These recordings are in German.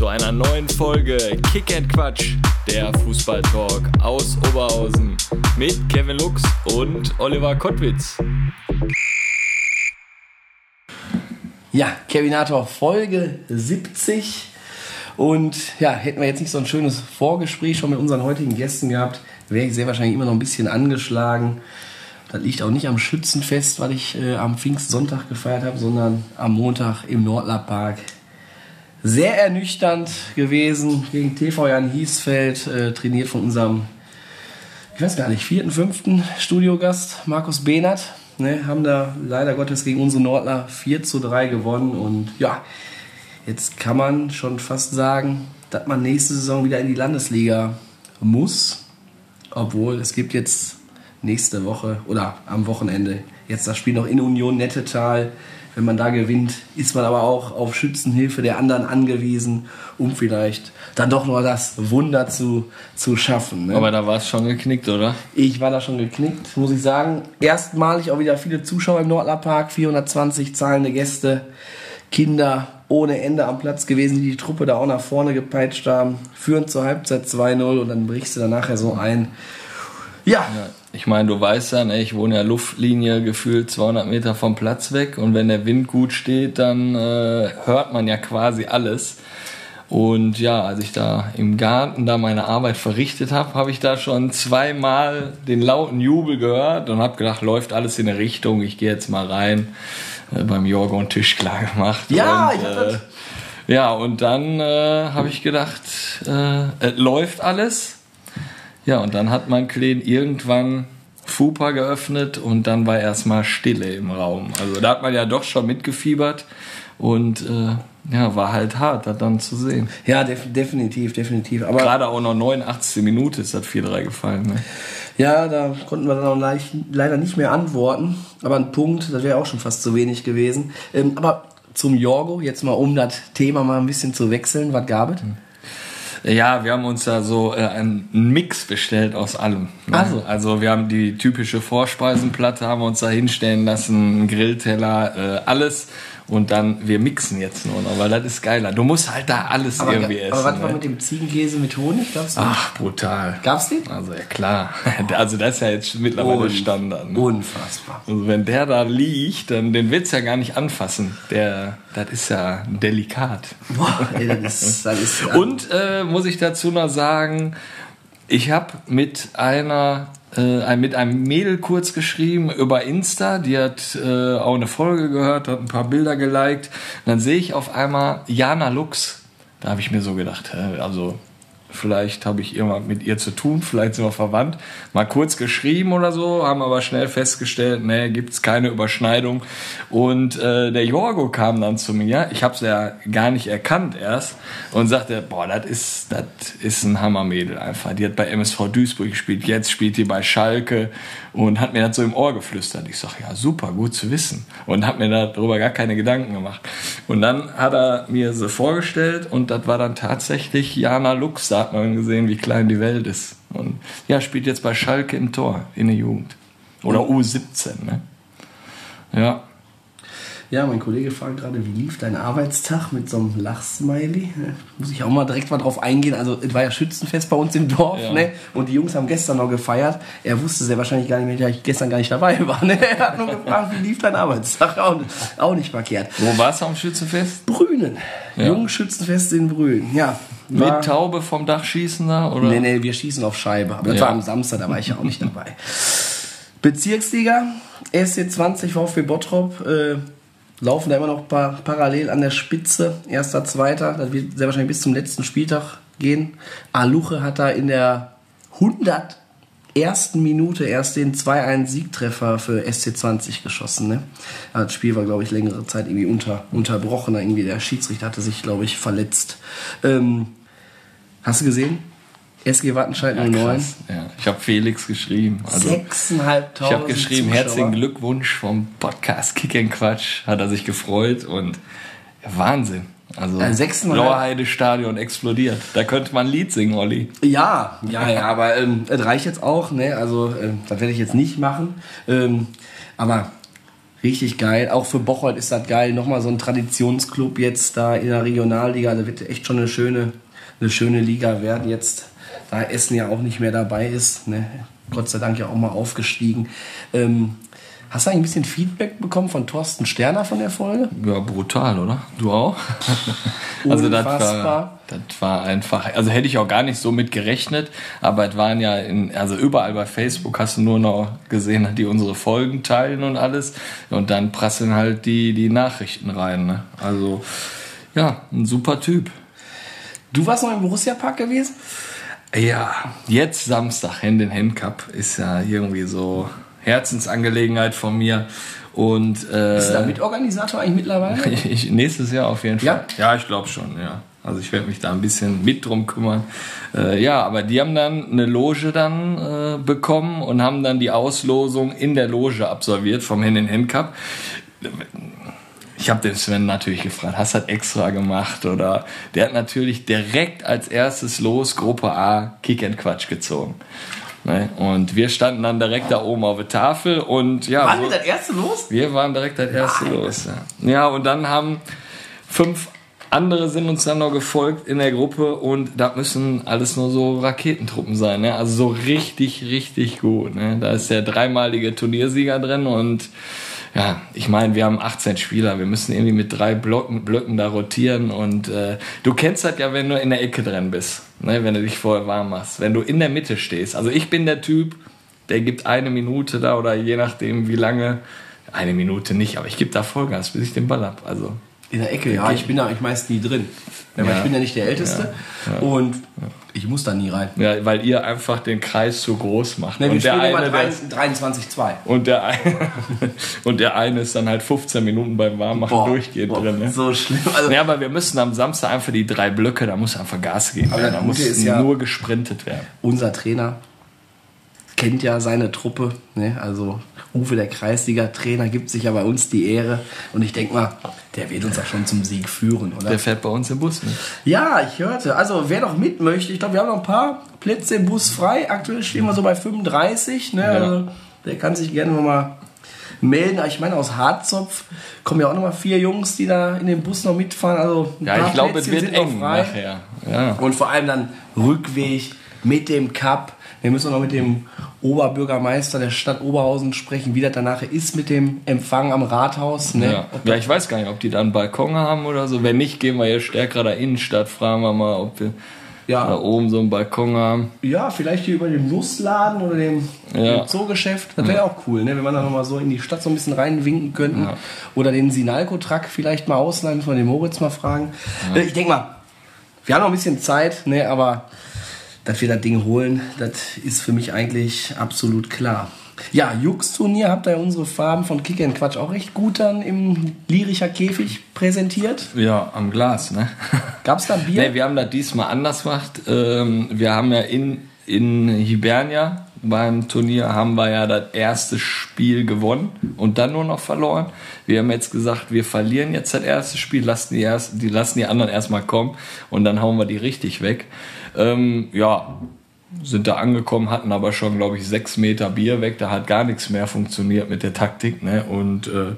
Zu einer neuen Folge Kick and Quatsch, der Fußballtalk aus Oberhausen mit Kevin Lux und Oliver Kottwitz. Ja, Kevinator Folge 70. Und ja, hätten wir jetzt nicht so ein schönes Vorgespräch schon mit unseren heutigen Gästen gehabt, wäre ich sehr wahrscheinlich immer noch ein bisschen angeschlagen. Das liegt auch nicht am Schützenfest, was ich äh, am Pfingstsonntag gefeiert habe, sondern am Montag im Nordlerpark. Sehr ernüchternd gewesen gegen TV Jan Hiesfeld, äh, trainiert von unserem, ich weiß gar nicht, vierten, fünften Studiogast Markus Behnert. Ne, haben da leider Gottes gegen unsere Nordler 4 zu 3 gewonnen und ja, jetzt kann man schon fast sagen, dass man nächste Saison wieder in die Landesliga muss. Obwohl es gibt jetzt nächste Woche oder am Wochenende jetzt das Spiel noch in Union Nettetal. Wenn man da gewinnt, ist man aber auch auf Schützenhilfe der anderen angewiesen, um vielleicht dann doch noch das Wunder zu, zu schaffen. Ne? Aber da war es schon geknickt, oder? Ich war da schon geknickt, muss ich sagen. Erstmalig auch wieder viele Zuschauer im Nordlerpark, 420 zahlende Gäste, Kinder ohne Ende am Platz gewesen, die die Truppe da auch nach vorne gepeitscht haben. Führen zur Halbzeit 2-0 und dann brichst du dann nachher so ein. Ja, Ja, ich meine, du weißt ja, ne, ich wohne ja Luftlinie gefühlt 200 Meter vom Platz weg und wenn der Wind gut steht, dann äh, hört man ja quasi alles. Und ja, als ich da im Garten da meine Arbeit verrichtet habe, habe ich da schon zweimal den lauten Jubel gehört und habe gedacht, läuft alles in eine Richtung, ich gehe jetzt mal rein. Äh, beim Jorgo einen Tisch klar gemacht. Ja, und, ich hab das- äh, Ja, und dann äh, habe ich gedacht, äh, es läuft alles. Ja, und dann hat mein Kleen irgendwann FUPA geöffnet und dann war erstmal Stille im Raum. Also da hat man ja doch schon mitgefiebert und äh, ja, war halt hart, das dann zu sehen. ja, def definitiv, definitiv. Aber Gerade auch noch 89 Minute ist das 4-3 gefallen. Ne? Ja, da konnten wir dann auch leider nicht mehr antworten. Aber ein Punkt, das wäre auch schon fast zu wenig gewesen. Ähm, aber zum Jorgo, jetzt mal um das Thema mal ein bisschen zu wechseln, was gab es? Ja, wir haben uns da so äh, einen Mix bestellt aus allem. Ne? Also. also wir haben die typische Vorspeisenplatte, haben wir uns da hinstellen lassen, einen Grillteller, äh, alles. Und dann, wir mixen jetzt nur noch, weil das ist geiler. Du musst halt da alles Aber, irgendwie essen. aber was war ne? mit dem Ziegenkäse mit Honig? Gab's den? Ach, brutal. Gab's den? Also ja klar. Also das ist ja jetzt mittlerweile Un- Standard. Ne? Unfassbar. Also wenn der da liegt, dann den willst du ja gar nicht anfassen. Der, das ist ja delikat. Boah, ey, das ist, das ist Und äh, muss ich dazu noch sagen, ich habe mit einer äh, mit einem Mädel kurz geschrieben über Insta, die hat äh, auch eine Folge gehört, hat ein paar Bilder geliked. Und dann sehe ich auf einmal Jana Lux. Da habe ich mir so gedacht, also vielleicht habe ich irgendwas mit ihr zu tun, vielleicht sind wir verwandt. Mal kurz geschrieben oder so, haben aber schnell festgestellt, nee, gibt's keine Überschneidung. Und äh, der Jorgo kam dann zu mir, ich habe es ja gar nicht erkannt erst, und sagte, boah, das ist, das ist ein Hammermädel einfach. Die hat bei MSV Duisburg gespielt, jetzt spielt die bei Schalke und hat mir das so im Ohr geflüstert. Ich sag, ja super, gut zu wissen. Und hat mir darüber gar keine Gedanken gemacht. Und dann hat er mir sie vorgestellt und das war dann tatsächlich Jana Lux. Da hat man gesehen, wie klein die Welt ist. Und ja, spielt jetzt bei Schalke im Tor in der Jugend. Oder U17, ne? Ja. Ja, mein Kollege fragt gerade, wie lief dein Arbeitstag mit so einem Lachsmiley? Muss ich auch mal direkt mal drauf eingehen. Also, es war ja Schützenfest bei uns im Dorf, Ja. ne? Und die Jungs haben gestern noch gefeiert. Er wusste sehr wahrscheinlich gar nicht mehr, dass ich gestern gar nicht dabei war. Ne? Er hat nur gefragt, wie lief dein Arbeitstag? Auch, auch nicht verkehrt. Wo warst du am Schützenfest? Brünen. Ja. Jungschützenfest in Brünen. Ja. Mit Taube vom Dach schießen da? Oder? Nee, nee, wir schießen auf Scheibe. Aber das Ja. war am Samstag, da war ich ja auch nicht dabei. Bezirksliga, SC20 VfB Bottrop, äh, laufen da immer noch par parallel an der Spitze. Erster, zweiter, das wird sehr wahrscheinlich bis zum letzten Spieltag gehen. Aluche hat da in der 101. Minute erst den 2-1-Siegtreffer für SC20 geschossen. Ne? Das Spiel war, glaube ich, längere Zeit irgendwie unter, unterbrochen. Irgendwie der Schiedsrichter hatte sich, glaube ich, verletzt. Ähm, hast du gesehen? SG Wattenscheid 09. Krass, ja. Ich habe Felix geschrieben. Also, 6.500 ich habe geschrieben, Zuschauer. herzlichen Glückwunsch vom Podcast Kick and Quatsch. Hat er sich gefreut und ja, Wahnsinn. Also Ja, sechsmal- Blauheide Stadion explodiert. Da könnte man ein Lied singen, Olli. Ja, ja, ja, aber ähm, es reicht jetzt auch, ne? Also, ähm, das werde ich jetzt nicht machen. Ähm, aber richtig geil. Auch für Bocholt ist das geil. Nochmal so ein Traditionsclub jetzt da in der Regionalliga. Da wird echt schon eine schöne, eine schöne Liga werden jetzt. Da Essen ja auch nicht mehr dabei ist. Ne? Gott sei Dank ja auch mal aufgestiegen. Ähm, hast du eigentlich ein bisschen Feedback bekommen von Thorsten Sterner von der Folge? Ja, brutal, oder? Du auch? also das war, das war einfach, also hätte ich auch gar nicht so mit gerechnet, aber es waren ja in, also überall bei Facebook hast du nur noch gesehen, die unsere Folgen teilen und alles und dann prasseln halt die, die Nachrichten rein, ne? Also, ja, ein super Typ. Du warst noch im Borussia-Park gewesen? Ja, jetzt Samstag, Hand in Hand Cup, ist ja irgendwie so Herzensangelegenheit von mir und äh, Bist du da Mitorganisator eigentlich mittlerweile? Ich, nächstes Jahr auf jeden Fall. Ja? Ja, ich glaube schon, ja. Also ich werde mich da ein bisschen mit drum kümmern. Äh, ja, aber die haben dann eine Loge dann äh, bekommen und haben dann die Auslosung in der Loge absolviert vom Hand in Hand Cup. Ich habe den Sven natürlich gefragt, hast du das extra gemacht? Oder der hat natürlich direkt als erstes los Gruppe A Kick and Quatsch gezogen. Ne? Und wir standen dann direkt da oben auf der Tafel und ja. Wann so- wird das erste los? wir waren direkt als Erste los. Ja. ja, und dann haben fünf andere sind uns dann noch gefolgt in der Gruppe und da müssen alles nur so Raketentruppen sein. Ne? Also so richtig, richtig gut. Ne? Da ist der dreimalige Turniersieger drin und ja, ich meine, wir haben 18 Spieler, wir müssen irgendwie mit drei Blocken, Blöcken da rotieren und äh, du kennst das ja, wenn du in der Ecke drin bist, ne? wenn du dich vorher warm machst, wenn du in der Mitte stehst. Also ich bin der Typ, der gibt eine Minute da oder je nachdem wie lange, eine Minute nicht, aber ich gebe da Vollgas, bis ich den Ball hab. Also In der Ecke, ja. Ich bin da eigentlich meist nie drin. Ja, weil Ja. ich bin ja nicht der Älteste. Und ich muss da nie rein. ja, weil ihr einfach den Kreis zu groß macht. Ne, wir und, der eine, der, 23-2. und, der eine, und der eine ist dann halt 15 Minuten beim Warmmachen durchgehend boah, drin. Ne? So schlimm. Also, Ja, aber wir müssen am Samstag einfach die drei Blöcke, da muss einfach Gas geben. Aber Ja, das da muss ja- nur gesprintet werden. unser Trainer kennt ja seine Truppe. Ne? Also Uwe, der Kreisliga-Trainer, gibt sich ja bei uns die Ehre. Und ich denke mal, der wird uns auch schon zum Sieg führen, oder? Der fährt bei uns im Bus mit. Ja, ich hörte. Also wer noch mit möchte, ich glaube, wir haben noch ein paar Plätze im Bus frei. Aktuell stehen wir so bei 35. Ne? Also, der kann sich gerne noch mal melden. Ich meine, aus Harzopf kommen ja auch noch mal vier Jungs, die da in dem Bus noch mitfahren. Also Ja, ich glaube, es wird eng frei. nachher. Ja. Und vor allem dann Rückweg mit dem Cup. Wir müssen noch mit dem Oberbürgermeister der Stadt Oberhausen sprechen, wie das danach ist mit dem Empfang am Rathaus. Ne? Ja. ja, ich weiß gar nicht, ob die da einen Balkon haben oder so. Wenn nicht, gehen wir hier stärker der Innenstadt, fragen wir mal, ob wir Ja. da oben so einen Balkon haben. Ja, vielleicht hier über dem Nussladen oder dem, Ja. dem Zoogeschäft. Das wäre auch cool, ne? wenn wir da nochmal so in die Stadt so ein bisschen reinwinken könnten. Ja. Oder den Sinalco-Truck vielleicht mal ausleihen, müssen wir den Moritz mal fragen. Äh, Ich denke mal, wir haben noch ein bisschen Zeit, ne? aber dass wir das Ding holen, das ist für mich eigentlich absolut klar. Ja, Jux-Turnier habt ihr unsere Farben von Kick and Quatsch auch recht gut dann im Lyrischer Käfig präsentiert. Ja, am Glas, ne? Gab's da Bier? Nee, wir haben das diesmal anders gemacht. Ähm, wir haben ja in, in Hibernia beim Turnier haben wir ja das erste Spiel gewonnen und dann nur noch verloren. Wir haben jetzt gesagt, wir verlieren jetzt das erste Spiel, lassen die, erst, die lassen die anderen erstmal kommen und dann hauen wir die richtig weg. Ähm, ja, sind da angekommen, hatten aber schon, glaube ich, sechs Meter Bier weg. Da hat gar nichts mehr funktioniert mit der Taktik. Ne? Und äh,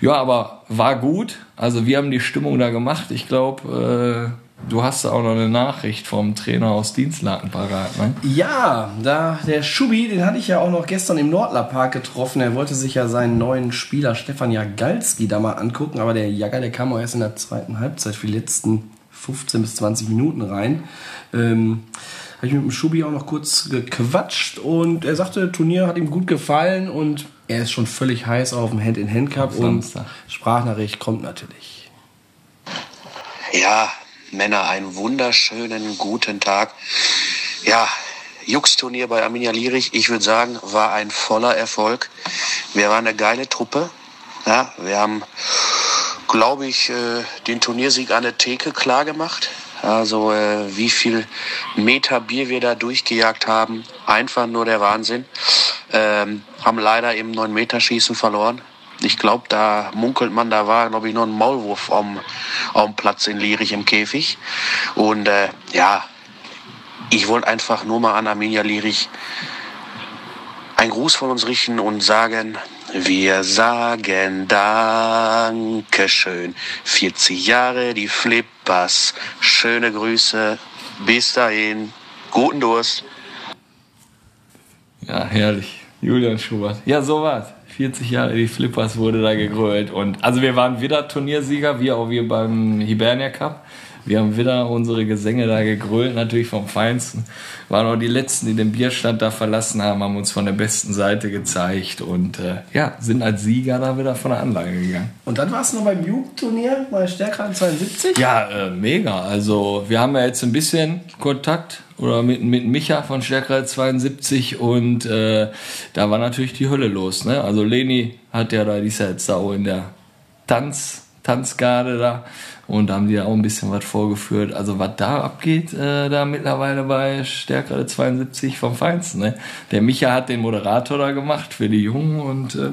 ja, aber war gut. Also wir haben die Stimmung da gemacht. Ich glaube, äh, du hast da auch noch eine Nachricht vom Trainer aus Dienstlaken parat. Ne? Ja, da der Schubi, den hatte ich ja auch noch gestern im Nordlerpark getroffen. Er wollte sich ja seinen neuen Spieler Stefan Jagalski da mal angucken, aber der Jagger, der kam auch erst in der zweiten Halbzeit für die letzten 15 bis 20 Minuten rein. Ähm, habe ich mit dem Schubi auch noch kurz gequatscht und er sagte, das Turnier hat ihm gut gefallen und er ist schon völlig heiß auf dem Hand-in-Hand-Cup und. Sprachnachricht kommt natürlich. Ja, Männer, einen wunderschönen guten Tag. Ja, Jux-Turnier bei Arminia Lierich, ich würde sagen, war ein voller Erfolg. Wir waren eine geile Truppe. Ja, wir haben, glaube ich, äh, den Turniersieg an der Theke klar gemacht. Also äh, wie viel Meter Bier wir da durchgejagt haben, einfach nur der Wahnsinn. Ähm, haben leider im 9-Meter-Schießen verloren. Ich glaube, da munkelt man, da war, glaube ich, noch ein Maulwurf am, am Platz in Lierich im Käfig. Und äh, ja, ich wollte einfach nur mal an Arminia Lierich einen Gruß von uns richten und sagen, wir sagen Dankeschön. 40 Jahre die Flippers. Schöne Grüße. Bis dahin. Guten Durst. Ja, herrlich. Julian Schubert. Ja, so war's. 40 Jahre die Flippers wurde da gegrölt. Und also wir waren wieder Turniersieger, wie auch wir beim Hibernia Cup. Wir haben wieder unsere Gesänge da gegrölt, natürlich vom Feinsten. Waren auch die Letzten, die den Bierstand da verlassen haben, haben uns von der besten Seite gezeigt und äh, ja, sind als Sieger da wieder von der Anlage gegangen. Und dann warst du noch beim Jugendturnier bei Stärkrad 72? Ja, äh, mega. Also wir haben ja jetzt ein bisschen Kontakt oder mit, mit Micha von Stärkrad 72 und äh, da war natürlich die Hölle los. Ne? Also Leni hat ja da, die ist ja jetzt da auch in der Tanz, Tanzgarde da und da haben die auch ein bisschen was vorgeführt. Also was da abgeht, äh, da mittlerweile bei Stärkrade 72 vom Feinsten. Ne? Der Micha hat den Moderator da gemacht für die Jungen und äh,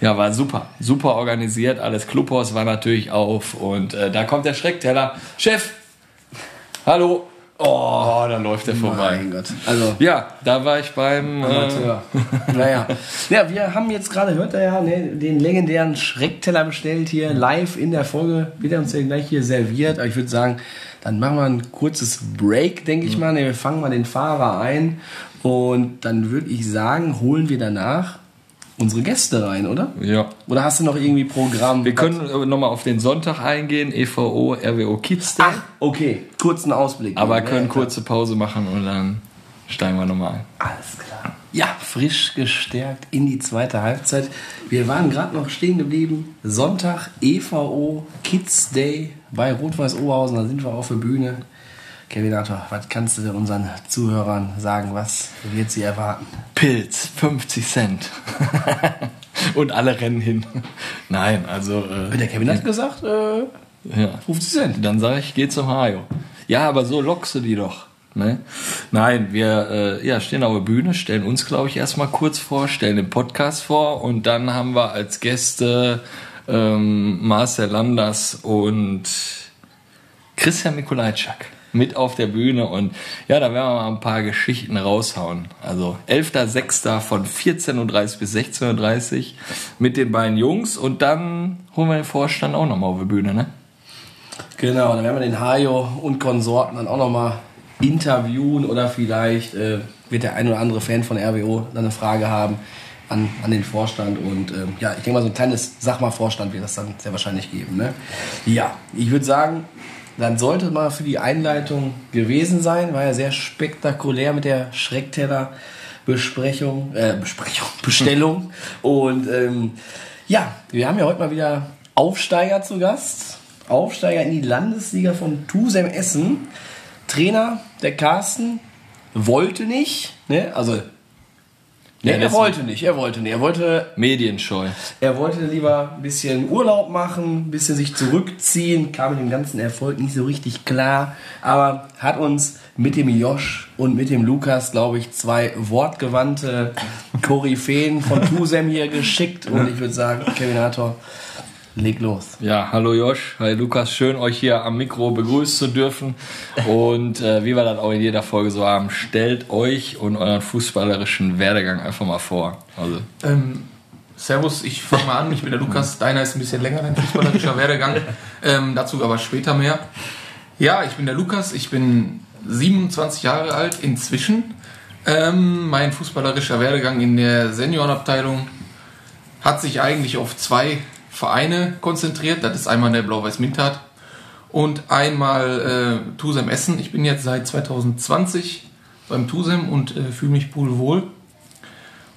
ja, war super. Super organisiert. Alles Clubhaus war natürlich auf und äh, da kommt der Schreckteller. Chef, hallo. Oh, da läuft er vorbei. Mein Gott. Also, Ja, da war ich beim äh, Amateur. naja. Ja, wir haben jetzt gerade, hört ihr ja, ne, den legendären Schreckteller bestellt hier live in der Folge. Wird er uns ja gleich hier serviert. Aber ich würde sagen, dann machen wir ein kurzes Break, denke ich mal. Ne, wir fangen mal den Fahrer ein. Und dann würde ich sagen, holen wir danach unsere Gäste rein, oder? ja. Oder hast du noch irgendwie Programm? Wir können äh, nochmal auf den Sonntag eingehen, EVO, RWO Kids Day. Ach, okay. Kurzen Ausblick. aber Ja, können ja, kurze Pause machen und dann steigen wir nochmal ein. Alles klar. Ja, frisch gestärkt in die zweite Halbzeit. Wir waren gerade noch stehen geblieben. Sonntag EVO Kids Day bei Rot-Weiß Oberhausen. Da sind wir auf der Bühne. Kevinator, was kannst du denn unseren Zuhörern sagen? Was wird sie erwarten? Pilz, 50 Cent. und alle rennen hin. Nein, also. Äh, Der Kevin hat gesagt, äh, ja. 50 Cent. Dann sage ich, geh zum Hajo. Ja, aber so lockst du die doch. Ne? Nein, wir äh, ja, stehen auf der Bühne, stellen uns, glaube ich, erstmal kurz vor, stellen den Podcast vor und dann haben wir als Gäste ähm, Marcel Landers und Christian Mikulajczak mit auf der Bühne und ja, da werden wir mal ein paar Geschichten raushauen. Also 11.06. von 14.30 Uhr bis 16.30 Uhr mit den beiden Jungs und dann holen wir den Vorstand auch nochmal auf die Bühne, ne? Genau, dann werden wir den Hajo und Konsorten dann auch nochmal interviewen oder vielleicht äh, wird der ein oder andere Fan von RWO dann eine Frage haben an, an den Vorstand und ähm, ja, ich denke mal so ein kleines Sag mal Vorstand wird das dann sehr wahrscheinlich geben. Ne? Ja, ich würde sagen, dann sollte mal für die Einleitung gewesen sein, war ja sehr spektakulär mit der Schreckteller Besprechung, äh, Besprechung, Bestellung und ähm, ja, wir haben ja heute mal wieder Aufsteiger zu Gast. Aufsteiger in die Landesliga von Tusem Essen. Trainer, der Carsten, wollte nicht. Ne? Also, ne, er wollte nicht, er wollte nicht. Er wollte, Medienscheu. er wollte lieber ein bisschen Urlaub machen, ein bisschen sich zurückziehen, kam mit dem ganzen Erfolg nicht so richtig klar, aber hat uns mit dem Josh und mit dem Lukas, glaube ich, zwei wortgewandte Koryphäen von Tusem hier geschickt und ich würde sagen, Kevinator, leg los. Ja, hallo Josh, hi Lukas, schön euch hier am Mikro begrüßen zu dürfen. Und äh, wie wir das auch in jeder Folge so haben, stellt euch und euren fußballerischen Werdegang einfach mal vor. Also, Ähm, servus, ich fange mal an. Ich bin der Lukas. Deiner ist ein bisschen länger, dein fußballerischer Werdegang. Ähm, dazu aber später mehr. Ja, ich bin der Lukas. Ich bin 27 Jahre alt inzwischen. Ähm, mein fußballerischer Werdegang in der Seniorenabteilung hat sich eigentlich auf zwei Vereine konzentriert. Das ist einmal der Blau-Weiß Mintat und einmal äh, Tusem Essen. Ich bin jetzt seit 2020 beim Tusem und äh, fühle mich pudelwohl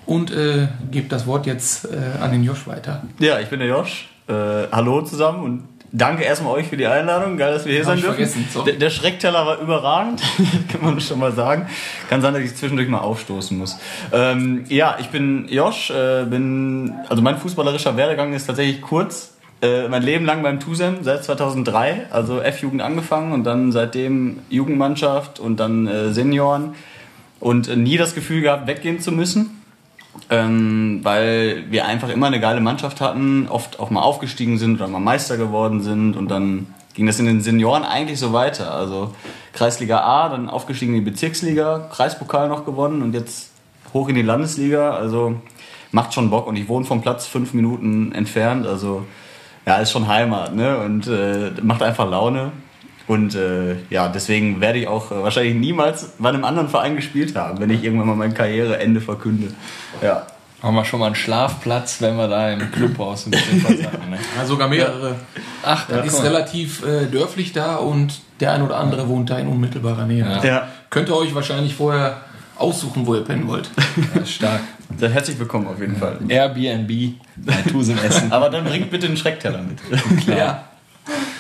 und äh, gebe das Wort jetzt äh, an den Josh weiter. Ja, ich bin der Josh. Äh, hallo zusammen und danke erstmal euch für die Einladung. Geil, dass wir hier Hab sein dürfen. Der, der Schreckteller war überragend, kann man schon mal sagen. Kann sein, dass ich zwischendurch mal aufstoßen muss. Ähm, ja, ich bin Josh, äh, bin, also mein fußballerischer Werdegang ist tatsächlich kurz. äh, mein Leben lang beim TUSEM seit 2003, also F-Jugend angefangen und dann seitdem Jugendmannschaft und dann äh, Senioren und äh, nie das Gefühl gehabt, weggehen zu müssen, ähm, weil wir einfach immer eine geile Mannschaft hatten, oft auch mal aufgestiegen sind oder mal Meister geworden sind und dann ging das in den Senioren eigentlich so weiter. Also Kreisliga A, dann aufgestiegen in die Bezirksliga, Kreispokal noch gewonnen und jetzt hoch in die Landesliga. Also macht schon Bock und ich wohne vom Platz fünf Minuten entfernt. Also ja, ist schon Heimat ne? und äh, macht einfach Laune. Und äh, ja, deswegen werde ich auch äh, wahrscheinlich niemals bei einem anderen Verein gespielt haben, wenn ich irgendwann mal mein Karriereende verkünde. Ja. Haben wir schon mal einen Schlafplatz, wenn wir da im Clubhaus ein bisschen was haben. Ne? Ja, sogar mehrere. Ach, Das ist guck mal. relativ äh, dörflich da und der ein oder andere wohnt da in unmittelbarer Nähe. Ja. ja, Könnt ihr euch wahrscheinlich vorher aussuchen, wo ihr pennen wollt. Ja, stark. sehr herzlich willkommen auf jeden Fall. Airbnb bei Tusem Essen. Aber dann bringt bitte einen Schreckteller mit. Ja.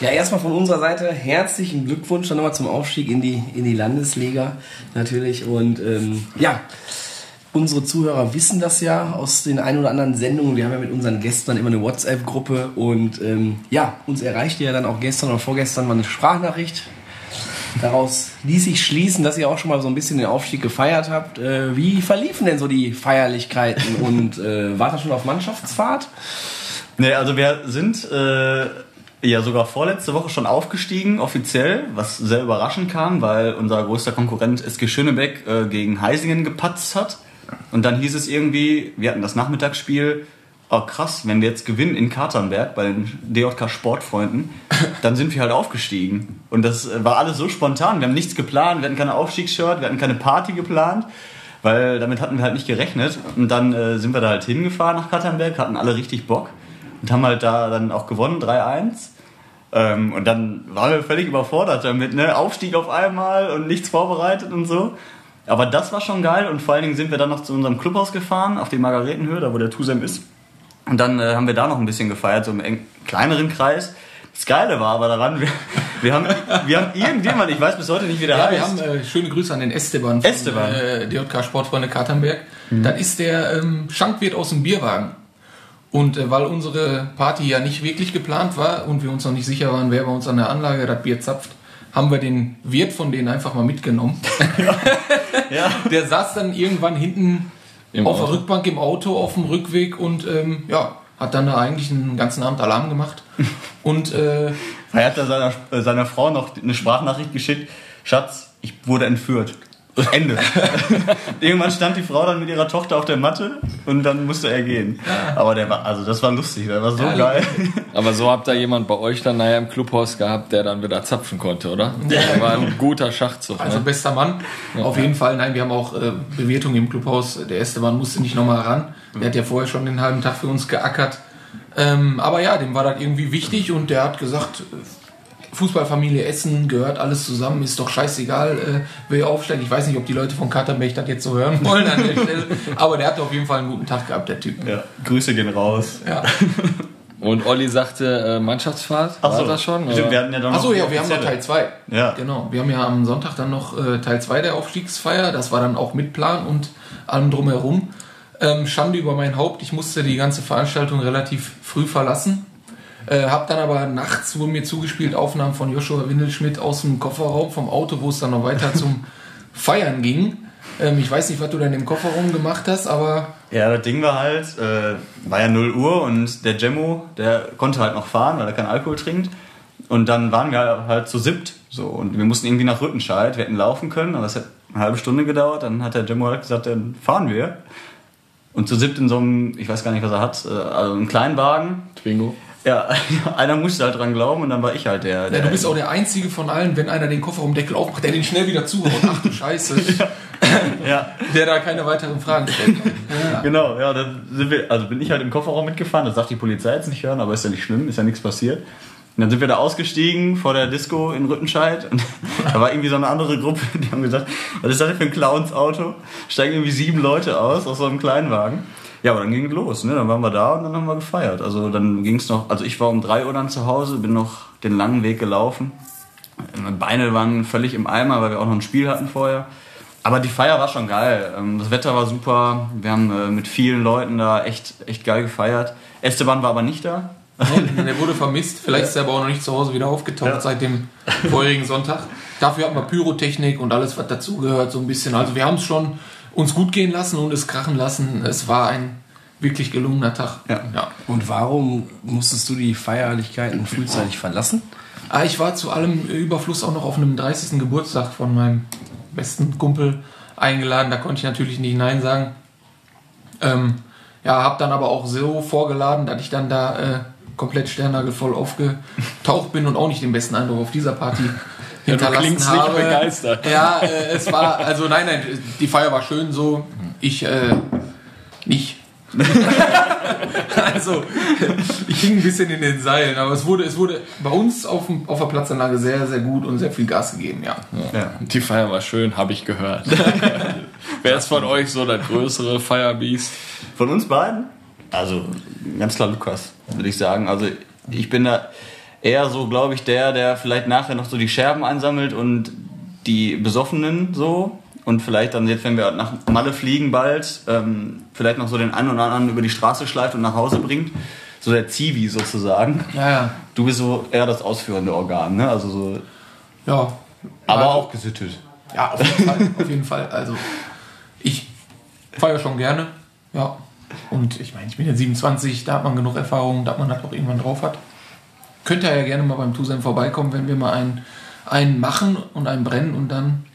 Ja, erstmal von unserer Seite herzlichen Glückwunsch dann nochmal zum Aufstieg in die, in die Landesliga natürlich. Und ähm, ja, unsere Zuhörer wissen das ja aus den ein oder anderen Sendungen. Wir haben ja mit unseren Gästen immer eine WhatsApp-Gruppe. Und ähm, ja, uns erreichte ja dann auch gestern oder vorgestern mal eine Sprachnachricht. Daraus ließ sich schließen, dass ihr auch schon mal so ein bisschen den Aufstieg gefeiert habt. Äh, wie verliefen denn so die Feierlichkeiten und äh, wart ihr schon auf Mannschaftsfahrt? Nee, also wir sind äh, ja sogar vorletzte Woche schon aufgestiegen, offiziell, was sehr überraschend kam, weil unser größter Konkurrent SG Schönebeck äh, gegen Heisingen gepatzt hat. Und dann hieß es irgendwie, wir hatten das Nachmittagsspiel, oh krass, wenn wir jetzt gewinnen in Katernberg bei den DJK Sportfreunden, dann sind wir halt aufgestiegen. Und das äh, war alles so spontan, wir haben nichts geplant, wir hatten keine Aufstiegsshirt, wir hatten keine Party geplant. Weil damit hatten wir halt nicht gerechnet. Und dann äh, sind wir da halt hingefahren nach Katernberg, hatten alle richtig Bock und haben halt da dann auch gewonnen, 3-1. Ähm, und dann waren wir völlig überfordert damit, ne? Aufstieg auf einmal und nichts vorbereitet und so. Aber das war schon geil und vor allen Dingen sind wir dann noch zu unserem Clubhaus gefahren, auf die Margaretenhöhe, da wo der Tusem ist. Und dann äh, haben wir da noch ein bisschen gefeiert, so im eng, kleineren Kreis. Das Geile war aber daran, wir, wir, haben, wir haben irgendjemand, ich weiß bis heute nicht, wie der Ja, heißt. wir haben äh, schöne Grüße an den Esteban von Esteban. Äh, DJK Sportfreunde Katernberg. Das ist der ähm, Schankwirt aus dem Bierwagen. Und äh, weil unsere Party ja nicht wirklich geplant war und wir uns noch nicht sicher waren, wer bei uns an der Anlage das Bier zapft, haben wir den Wirt von denen einfach mal mitgenommen. ja. Der saß dann irgendwann hinten Im auf Auto. der Rückbank im Auto auf dem Rückweg und ähm, ja, hat dann da eigentlich einen ganzen Abend Alarm gemacht. Und äh, Er hat da seiner, seiner Frau noch eine Sprachnachricht geschickt. Schatz, ich wurde entführt. Ende. Irgendwann stand die Frau dann mit ihrer Tochter auf der Matte und dann musste er gehen. Aber der war, also das war lustig, der war so Ja, geil. Aber so habt ihr jemand bei euch dann nachher im Clubhaus gehabt, der dann wieder zapfen konnte, oder? Der war ein guter Schachzug. Also ne? bester Mann. Auf jeden Fall. Nein, wir haben auch äh, Bewertung im Clubhaus. Der Esteban musste nicht nochmal ran. Der hat ja vorher schon den halben Tag für uns geackert. Ähm, aber ja, dem war das irgendwie wichtig und der hat gesagt, Fußballfamilie Essen gehört alles zusammen, ist doch scheißegal, äh, wer aufsteigt. Ich weiß nicht, ob die Leute von Katterberg das jetzt so hören wollen an der Stelle. Aber der hat auf jeden Fall einen guten Tag gehabt, der Typ. Ja, Grüße gehen raus. Ja. Und Olli sagte äh, Mannschaftsfahrt, war das schon? Stimmt, wir hatten ja dann Achso, ja, wir haben noch offizielle. Teil 2. Ja. Genau. Wir haben ja am Sonntag dann noch äh, Teil 2 der Aufstiegsfeier. Das war dann auch mit Plan und allem drumherum. Ähm, Schande über mein Haupt. Ich musste die ganze Veranstaltung relativ früh verlassen. Äh, hab dann aber nachts wurden mir zugespielt Aufnahmen von Joshua Windelschmidt aus dem Kofferraum vom Auto, wo es dann noch weiter zum Feiern ging. Ähm, ich weiß nicht, was du dann im Kofferraum gemacht hast, aber Ja, das Ding war halt, äh, war ja 0 Uhr und der Gemmo, der konnte halt noch fahren, weil er keinen Alkohol trinkt. Und dann waren wir halt zu siebt. So, und wir mussten irgendwie nach Rüttenscheid. Wir hätten laufen können, aber es hat eine halbe Stunde gedauert. Dann hat der Gemmo halt gesagt, dann fahren wir. Und zu siebt in so einem, ich weiß gar nicht, was er hat, äh, also einem Kleinwagen. Twingo. Ja, einer musste halt dran glauben und dann war ich halt der. ja, der du bist auch der Einzige von allen, wenn einer den Kofferraumdeckel aufmacht, der den schnell wieder zuhaut. Ach du Scheiße. ja, Der da keine weiteren Fragen stellt. Genau, ja, dann sind wir, also bin ich halt im Kofferraum mitgefahren, das sagt die Polizei jetzt nicht hören, aber ist ja nicht schlimm, ist ja nichts passiert. Und dann sind wir da ausgestiegen vor der Disco in Rüttenscheid und da war irgendwie so eine andere Gruppe, die haben gesagt, was ist das denn für ein Clowns-Auto? Steigen irgendwie sieben Leute aus, aus so einem Kleinwagen. Ja, aber dann ging es los, ne? Dann waren wir da und dann haben wir gefeiert. Also dann ging es noch, also ich war um drei Uhr dann zu Hause, bin noch den langen Weg gelaufen. Meine Beine waren völlig im Eimer, weil wir auch noch ein Spiel hatten vorher. Aber die Feier war schon geil. Ähm, Das Wetter war super. Wir haben äh, mit vielen Leuten da echt, echt geil gefeiert. Esteban war aber nicht da. Nee, der wurde vermisst. Vielleicht ist er aber auch noch nicht zu Hause wieder aufgetaucht seit dem vorherigen Sonntag. Dafür hatten wir Pyrotechnik und alles, was dazugehört, so ein bisschen. Also wir haben es schon uns gut gehen lassen und es krachen lassen. Es war ein wirklich gelungener Tag. Ja. Und warum musstest du die Feierlichkeiten frühzeitig verlassen? Ah, ich war zu allem Überfluss auch noch auf einem 30. Geburtstag von meinem besten Kumpel eingeladen. Da konnte ich natürlich nicht Nein sagen. Ähm, ja, habe dann aber auch so vorgeladen, dass ich dann da äh, komplett sternnagelvoll aufgetaucht bin und auch nicht den besten Eindruck auf dieser Party hinterlassen klingst nicht habe. begeistert. Ja, äh, es war, also nein, nein, die Feier war schön so. Ich äh, nicht. also, ich hing ein bisschen in den Seilen, aber es wurde, es wurde bei uns auf, dem, auf der Platzanlage sehr, sehr gut und sehr viel Gas gegeben, ja. Ja. Die Feier war schön, habe ich gehört. Wer ist von euch so der größere Firebeast? Von uns beiden? Also ganz klar Lukas, würde ich sagen. Also ich bin da eher so, glaube ich, der, der vielleicht nachher noch so die Scherben einsammelt und die Besoffenen so. Und vielleicht dann jetzt, wenn wir nach Malle fliegen bald, ähm, vielleicht noch so den einen oder anderen über die Straße schleift und nach Hause bringt. So der Zivi sozusagen. Ja, ja. Du bist so eher das ausführende Organ, ne? Also so, Ja. aber Also, auch gesittet. Ja, auf jeden Fall. Auf jeden Fall. Also, ich feiere schon gerne. Ja. Und ich meine, ich bin jetzt 27, da hat man genug Erfahrung, dass man das auch irgendwann drauf hat. Könnt ihr ja gerne mal beim Tusem vorbeikommen, wenn wir mal einen, einen machen und einen brennen und dann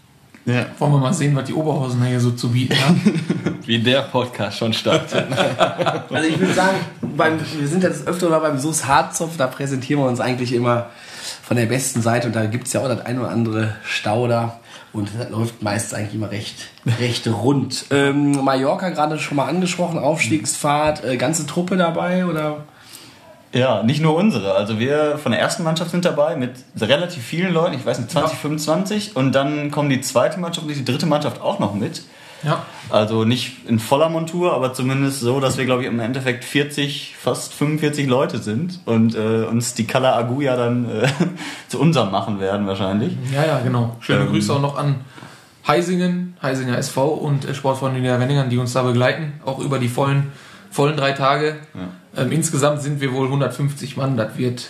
Ja. wollen wir mal sehen, was die Oberhausen hier so zu bieten haben. Wie der Podcast schon startet. Also ich würde sagen, beim, wir sind jetzt öfter mal beim Sus Harzopf, da präsentieren wir uns eigentlich immer von der besten Seite und da gibt es ja auch das ein oder andere Stauder und das läuft meist eigentlich immer recht, recht rund. Ähm, Mallorca gerade schon mal angesprochen, Aufstiegsfahrt, äh, ganze Truppe dabei oder? Ja, nicht nur unsere. Also wir von der ersten Mannschaft sind dabei mit relativ vielen Leuten, ich weiß nicht, 20, Ja. 25. Und dann kommen die zweite Mannschaft und die dritte Mannschaft auch noch mit. Ja. Also nicht in voller Montur, aber zumindest so, dass wir, glaube ich, im Endeffekt 40, fast 45 Leute sind und äh, uns die Kala Aguja dann äh, zu unserem machen werden wahrscheinlich. Ja, ja, genau. Schöne Ähm. Grüße auch noch an Heisingen, Heisinger SV und äh, Sportfreunde Niederwenningern, die uns da begleiten, auch über die vollen, vollen drei Tage. Ähm, insgesamt sind wir wohl 150 Mann, das wird,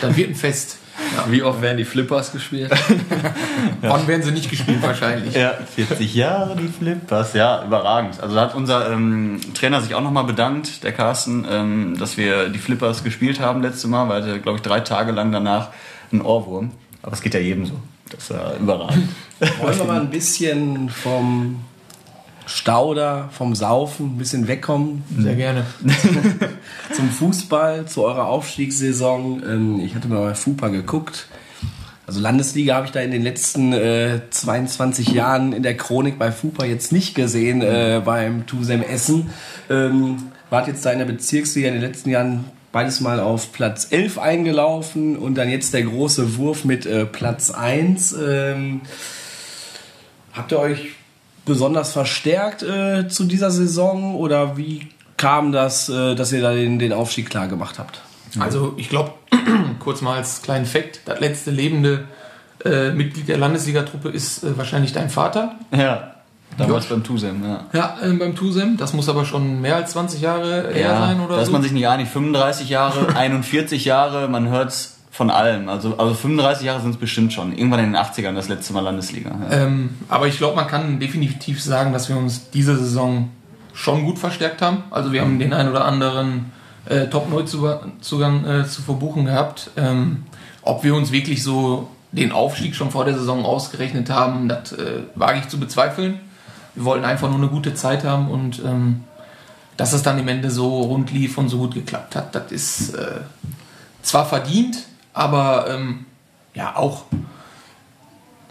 das wird ein Fest. Ja. Wie oft werden die Flippers gespielt? Wann werden sie nicht gespielt wahrscheinlich? Ja, 40 Jahre die Flippers, ja, überragend. Also da hat unser ähm, Trainer sich auch nochmal bedankt, der Carsten, ähm, dass wir die Flippers gespielt haben letztes Mal, weil er glaube ich, drei Tage lang danach einen Ohrwurm. Aber es geht ja jedem so. Das ist ja überragend. Wollen wir mal ein bisschen vom Stauder, vom Saufen ein bisschen wegkommen Sehr gerne. zum Fußball, zu eurer Aufstiegssaison. Ähm, ich hatte mal bei FUPA geguckt. Also Landesliga habe ich da in den letzten äh, 22 Jahren in der Chronik bei FUPA jetzt nicht gesehen, äh, beim Tusem Essen. Ähm, wart jetzt da in der Bezirksliga in den letzten Jahren beides mal auf Platz 11 eingelaufen und dann jetzt der große Wurf mit äh, Platz 1. Ähm, habt ihr euch besonders verstärkt äh, zu dieser Saison oder wie kam das, äh, dass ihr da den, den Aufstieg klar gemacht habt? Also ich glaube, kurz mal als kleinen Fakt, das letzte lebende äh, Mitglied der Landesligatruppe ist äh, wahrscheinlich dein Vater. Ja, damals beim Tusem, ja. Ja, äh, beim Tusem. Das muss aber schon mehr als 20 Jahre her Ja, sein oder da ist so. man sich nicht einig. 35 Jahre, 41 Jahre, man hört's von allem. Also, also 35 Jahre sind es bestimmt schon. Irgendwann in den 80ern das letzte Mal Landesliga. Ja. Ähm, aber ich glaube, man kann definitiv sagen, dass wir uns diese Saison schon gut verstärkt haben. Also wir haben den einen oder anderen äh, Top-Neuzugang äh, zu verbuchen gehabt. Ähm, ob wir uns wirklich so den Aufstieg schon vor der Saison ausgerechnet haben, das äh, wage ich zu bezweifeln. Wir wollten einfach nur eine gute Zeit haben und ähm, dass es dann im Ende so rund lief und so gut geklappt hat, das ist äh, zwar verdient, aber ähm, ja auch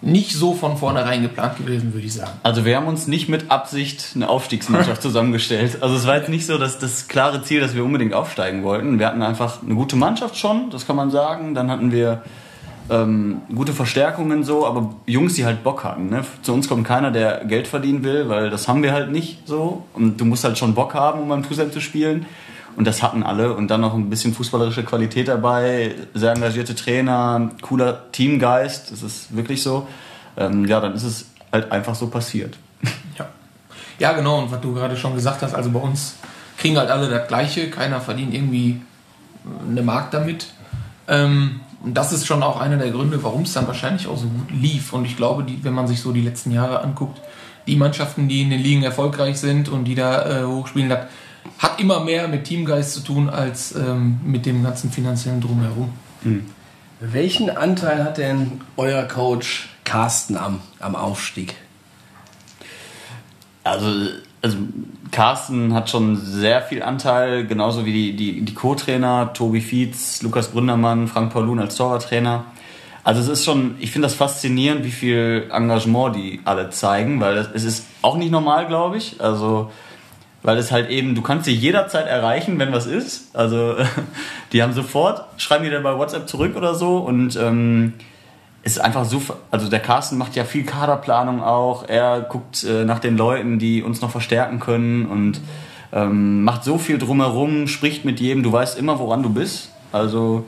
nicht so von vornherein geplant gewesen, würde ich sagen. Also wir haben uns nicht mit Absicht eine Aufstiegsmannschaft zusammengestellt. Also es war jetzt nicht so, dass das klare Ziel, dass wir unbedingt aufsteigen wollten. Wir hatten einfach eine gute Mannschaft schon, das kann man sagen. Dann hatten wir ähm, gute Verstärkungen so, aber Jungs, die halt Bock hatten. Ne? Zu uns kommt keiner, der Geld verdienen will, weil das haben wir halt nicht so. Und du musst halt schon Bock haben, um beim Tusem zu spielen. Und das hatten alle. Und dann noch ein bisschen fußballerische Qualität dabei, sehr engagierte Trainer, cooler Teamgeist. Das ist wirklich so. Ähm, ja, dann ist es halt einfach so passiert. Ja. ja, genau. Und was du gerade schon gesagt hast, also bei uns kriegen halt alle das Gleiche. Keiner verdient irgendwie eine Mark damit. Ähm, und das ist schon auch einer der Gründe, warum es dann wahrscheinlich auch so gut lief. Und ich glaube, die, wenn man sich so die letzten Jahre anguckt, die Mannschaften, die in den Ligen erfolgreich sind und die da äh, hochspielen, das hat immer mehr mit Teamgeist zu tun als ähm, mit dem ganzen finanziellen Drumherum. Welchen Anteil hat denn euer Coach Carsten am, am Aufstieg? Also, also Carsten hat schon sehr viel Anteil, genauso wie die, die, die Co-Trainer, Tobi Fietz, Lukas Bründermann, Frank Paulun als Torwarttrainer. Also es ist schon, ich finde das faszinierend, wie viel Engagement die alle zeigen, weil das, es ist auch nicht normal, glaube ich. Also, weil es halt eben, du kannst sie jederzeit erreichen, wenn was ist. Also, die haben sofort, schreiben die dann bei WhatsApp zurück oder so und ähm, ist einfach so, also der Carsten macht ja viel Kaderplanung auch. Er guckt äh, nach den Leuten, die uns noch verstärken können und ähm, macht so viel drumherum, spricht mit jedem. Du weißt immer, woran du bist. Also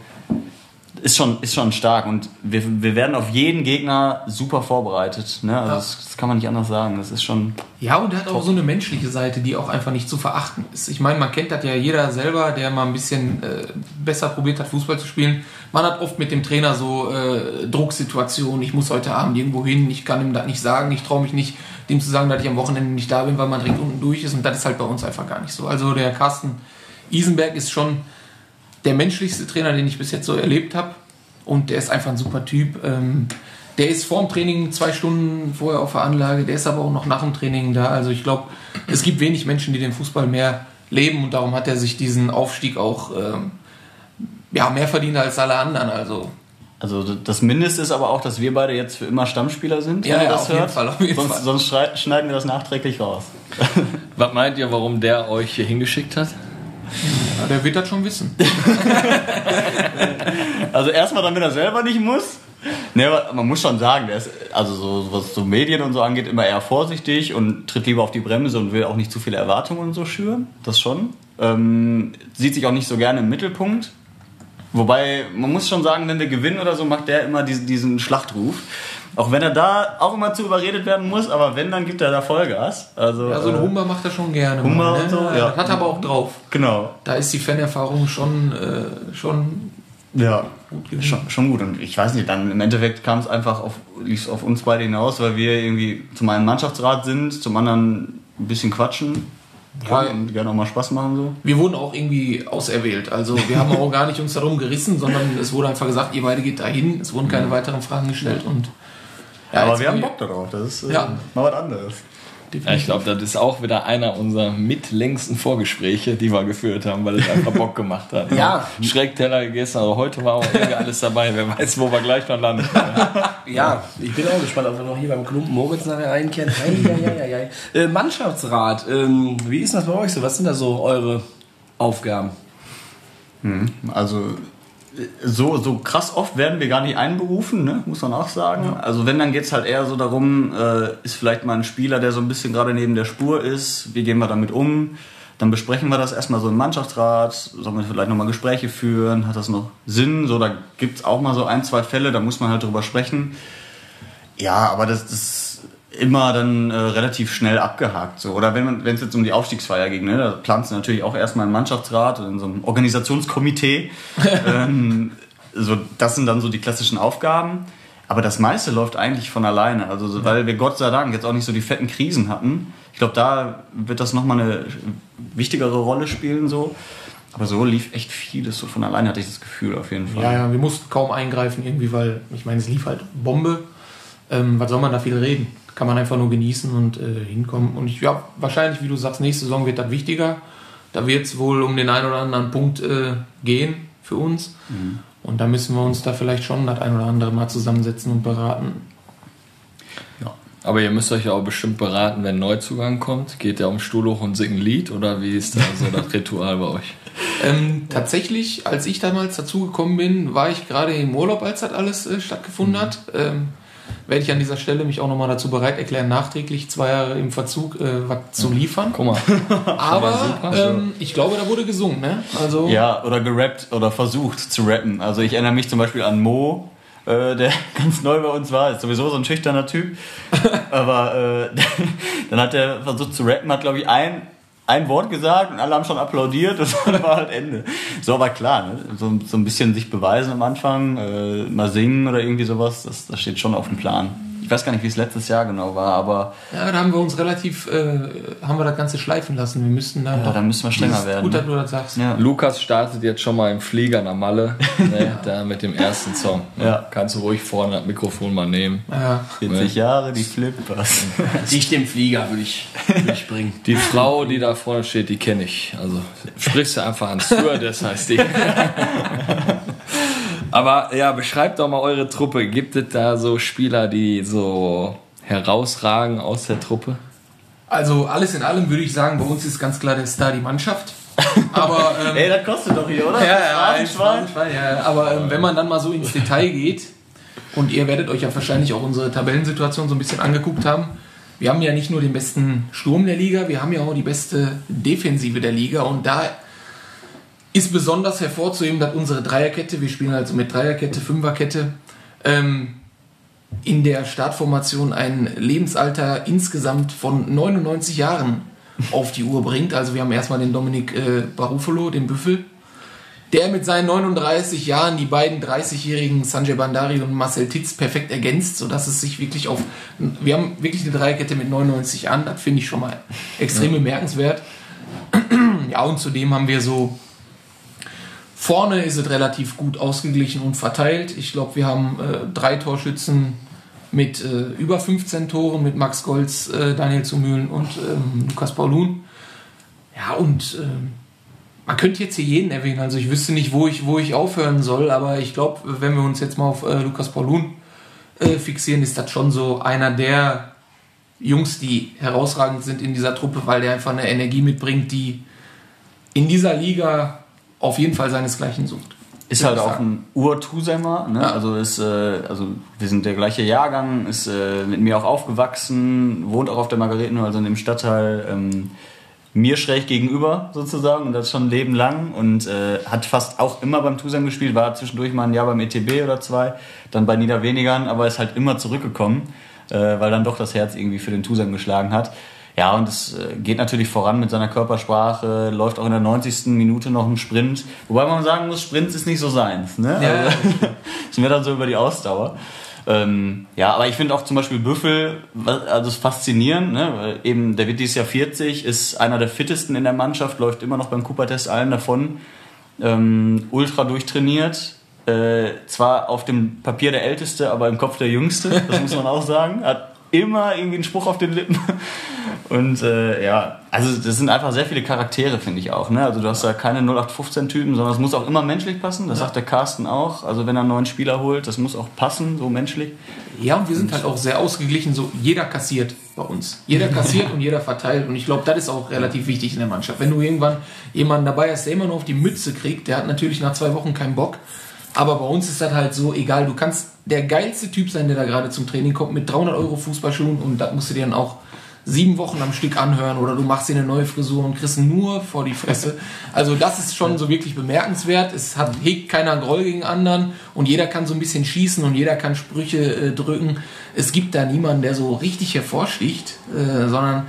ist schon, ist schon stark und wir, wir werden auf jeden Gegner super vorbereitet. Ne? Also Ja. das, das kann man nicht anders sagen. Das ist schon. Ja, und er hat auch so eine menschliche Seite, die auch einfach nicht zu verachten ist. Ich meine, man kennt das ja jeder selber, der mal ein bisschen äh, besser probiert hat, Fußball zu spielen. Man hat oft mit dem Trainer so äh, Drucksituationen, ich muss heute Abend irgendwo hin, ich kann ihm das nicht sagen, ich traue mich nicht, dem zu sagen, dass ich am Wochenende nicht da bin, weil man direkt unten durch ist. Und das ist halt bei uns einfach gar nicht so. Also der Carsten Isenberg ist schon der menschlichste Trainer, den ich bis jetzt so erlebt habe. Und der ist einfach ein super Typ. Ähm, der ist vorm Training zwei Stunden vorher auf der Anlage, der ist aber auch noch nach dem Training da. Also ich glaube, es gibt wenig Menschen, die den Fußball mehr leben und darum hat er sich diesen Aufstieg auch ähm, ja, mehr verdient als alle anderen. Also Also das Mindeste ist aber auch, dass wir beide jetzt für immer Stammspieler sind. Ja, wenn ihr ja, das auf jeden hört. Fall, auf jeden sonst Fall. sonst schneiden wir das nachträglich raus. Was meint ihr, warum der euch hier hingeschickt hat? Ja, der wird das schon wissen. Also erstmal, damit er selber nicht muss. Ne, man muss schon sagen, der ist, also so, was so Medien und so angeht, immer eher vorsichtig und tritt lieber auf die Bremse und will auch nicht zu viele Erwartungen und so schüren. Das schon. Ähm, sieht sich auch nicht so gerne im Mittelpunkt. Wobei, man muss schon sagen, wenn wir gewinnen oder so, macht der immer diesen, diesen Schlachtruf. Auch wenn er da auch immer zu überredet werden muss, aber wenn, dann gibt er da Vollgas. Also, Ja, so ein äh, Humber macht er schon gerne. Humber mal, und so, ja. Hat er aber auch drauf. Genau. Da ist die Fanerfahrung schon, äh, schon Ja, gut gewesen. schon, schon gut. Und ich weiß nicht, dann im Endeffekt kam es einfach auf, lief's auf uns beide hinaus, weil wir irgendwie zum einen Mannschaftsrat sind, zum anderen ein bisschen quatschen Ja. und gerne auch mal Spaß machen so. Wir wurden auch irgendwie auserwählt. Also wir haben auch gar nicht uns darum gerissen, sondern es wurde einfach gesagt, ihr beide geht dahin. Es wurden keine weiteren Fragen gestellt und ja, Aber wir haben Bock darauf, das ist äh, Ja. mal was anderes. Ja, ich glaube, das ist auch wieder einer unserer mitlängsten Vorgespräche, die wir geführt haben, weil es einfach Bock gemacht hat. Ja. Schreckteller gegessen, also heute war auch irgendwie alles dabei. Wer weiß, wo wir gleich noch landen. Ja, ich bin auch gespannt, ob wir noch hier beim Klumpen Moritz nachher einkehren. Ei, ei, ei, ei, ei. Äh, Mannschaftsrat, ähm, wie ist das bei euch so? Was sind da so eure Aufgaben? Also so, so krass oft werden wir gar nicht einberufen, ne? muss man auch sagen. Also wenn, dann geht es halt eher so darum, äh, ist vielleicht mal ein Spieler, der so ein bisschen gerade neben der Spur ist, wie gehen wir damit um? Dann besprechen wir das erstmal so im Mannschaftsrat, sollen wir vielleicht nochmal Gespräche führen, hat das noch Sinn? So, da gibt es auch mal so ein, zwei Fälle, da muss man halt drüber sprechen. Ja, aber das, das ist immer dann äh, relativ schnell abgehakt. So. Oder wenn es jetzt um die Aufstiegsfeier ging, ne, da planst du natürlich auch erstmal im Mannschaftsrat oder in so einem Organisationskomitee. ähm, so, das sind dann so die klassischen Aufgaben. Aber das meiste läuft eigentlich von alleine. Also, so, weil wir Gott sei Dank jetzt auch nicht so die fetten Krisen hatten. Ich glaube, da wird das nochmal eine wichtigere Rolle spielen. So. Aber so lief echt vieles so von alleine, hatte ich das Gefühl auf jeden Fall. Ja, ja, wir mussten kaum eingreifen irgendwie, weil ich meine, es lief halt Bombe. Ähm, was soll man da viel reden? Kann man einfach nur genießen und äh, hinkommen. Und ich, ja, wahrscheinlich, wie du sagst, nächste Saison wird das wichtiger. Da wird es wohl um den einen oder anderen Punkt äh, gehen für uns. Und da müssen wir uns da vielleicht schon das ein oder andere mal zusammensetzen und beraten. Aber ihr müsst euch ja auch bestimmt beraten, wenn Neuzugang kommt. Geht der um Stuhl hoch und singt ein Lied oder wie ist da so das Ritual bei euch? Ähm, tatsächlich, als ich damals dazugekommen bin, war ich gerade im Urlaub, als das alles äh, stattgefunden hat. Ähm, werde ich an dieser Stelle mich auch nochmal dazu bereit erklären, nachträglich zwei Jahre im Verzug äh, was zu liefern. Guck mal. Aber ähm, ich glaube, da wurde gesungen, ne? Also Ja, oder gerappt oder versucht zu rappen. Also ich erinnere mich zum Beispiel an Mo, äh, der ganz neu bei uns war, ist sowieso so ein schüchterner Typ. Aber äh, dann hat er versucht zu rappen, hat glaube ich ein ein Wort gesagt und alle haben schon applaudiert und dann war halt Ende. So, aber klar, ne? so, so ein bisschen sich beweisen am Anfang, äh, mal singen oder irgendwie sowas, das, das steht schon auf dem Plan. Ich weiß gar nicht, wie es letztes Jahr genau war, aber Ja, da haben wir uns relativ, äh, haben wir das Ganze schleifen lassen. Wir müssten da ja, da müssen wir strenger werden. Gut, dass Ne? du das sagst. Ja. Lukas startet jetzt schon mal im Flieger nach Malle, ne, da mit dem ersten Song. Ne? Ja. Kannst du ruhig vorne das Mikrofon mal nehmen. Ja. 40 Jahre, die Flippers. Ich dem Flieger würde ich, würd ich bringen. Die Frau, die da vorne steht, die kenne ich. Also sprichst du einfach an. Stewardess heißt die. Aber ja, beschreibt doch mal eure Truppe. Gibt es da so Spieler, die so herausragen aus der Truppe? Also alles in allem würde ich sagen, bei uns ist ganz klar der Star die Mannschaft. Aber ähm, Ey, das kostet doch hier, oder? ja, ja, ein? Schwein, ja, aber ähm, wenn man dann mal so ins Detail geht, und ihr werdet euch ja wahrscheinlich auch unsere Tabellensituation so ein bisschen angeguckt haben, wir haben ja nicht nur den besten Sturm der Liga, wir haben ja auch die beste Defensive der Liga und da ist besonders hervorzuheben, dass unsere Dreierkette, wir spielen also mit Dreierkette, Fünferkette, ähm, in der Startformation ein Lebensalter insgesamt von 99 Jahren auf die Uhr bringt. Also wir haben erstmal den Dominik äh, Barufolo, den Büffel, der mit seinen 39 Jahren die beiden 30-jährigen Sanjay Bandari und Marcel Titz perfekt ergänzt, sodass es sich wirklich auf... Wir haben wirklich eine Dreierkette mit 99 Jahren, das finde ich schon mal extrem bemerkenswert. Ja, und zudem haben wir so... Vorne ist es relativ gut ausgeglichen und verteilt. Ich glaube, wir haben äh, drei Torschützen mit äh, über 15 Toren, mit Max Golz, äh, Daniel Zumühlen und ähm, Lukas Paulun. Ja, und ähm, man könnte jetzt hier jeden erwähnen. Also ich wüsste nicht, wo ich, wo ich aufhören soll, aber ich glaube, wenn wir uns jetzt mal auf äh, Lukas Paulun äh, fixieren, ist das schon so einer der Jungs, die herausragend sind in dieser Truppe, weil der einfach eine Energie mitbringt, die in dieser Liga auf jeden Fall seinesgleichen sucht. Ist halt auch ein Ur-Tusemer, ne? Ja. Also ist, äh, also wir sind der gleiche Jahrgang, ist äh, mit mir auch aufgewachsen, wohnt auch auf der Margaretenhöhe, also in dem Stadtteil ähm, mir schräg gegenüber sozusagen und das schon ein Leben lang und äh, hat fast auch immer beim Tusem gespielt, war zwischendurch mal ein Jahr beim ETB oder zwei, dann bei Niederwenigern, aber ist halt immer zurückgekommen, äh, weil dann doch das Herz irgendwie für den Tusem geschlagen hat. Ja, und es äh, geht natürlich voran mit seiner Körpersprache, läuft auch in der 90. Minute noch im Sprint. Wobei man sagen muss, Sprint ist nicht so seins. Ne? Ja. Also, ist mir dann so über die Ausdauer. Ähm, ja, aber ich finde auch zum Beispiel Büffel, also faszinierend, ne? weil eben der wird dieses Jahr 40, ist einer der fittesten in der Mannschaft, läuft immer noch beim Cooper-Test allen davon, ähm, ultra durchtrainiert, äh, zwar auf dem Papier der Älteste, aber im Kopf der Jüngste, das muss man auch sagen, hat immer irgendwie einen Spruch auf den Lippen und äh, ja, also das sind einfach sehr viele Charaktere, finde ich auch. Ne? Also du hast da keine 0815-Typen, sondern es muss auch immer menschlich passen. Das sagt der Carsten auch. Also wenn er einen neuen Spieler holt, das muss auch passen, so menschlich. Ja, und wir sind halt auch sehr ausgeglichen, so jeder kassiert bei uns. Jeder kassiert und jeder verteilt. Und ich glaube, das ist auch relativ wichtig in der Mannschaft. Wenn du irgendwann jemanden dabei hast, der immer nur auf die Mütze kriegt, der hat natürlich nach zwei Wochen keinen Bock. Aber bei uns ist das halt so, egal, du kannst der geilste Typ sein, der da gerade zum Training kommt, mit 300 Euro Fußballschuhen und das musst du dir dann auch sieben Wochen am Stück anhören oder du machst dir eine neue Frisur und kriegst nur vor die Fresse. Also das ist schon so wirklich bemerkenswert. Es hat, hegt keiner Groll gegen anderen und jeder kann so ein bisschen schießen und jeder kann Sprüche äh, drücken. Es gibt da niemanden, der so richtig hervorsticht, äh, sondern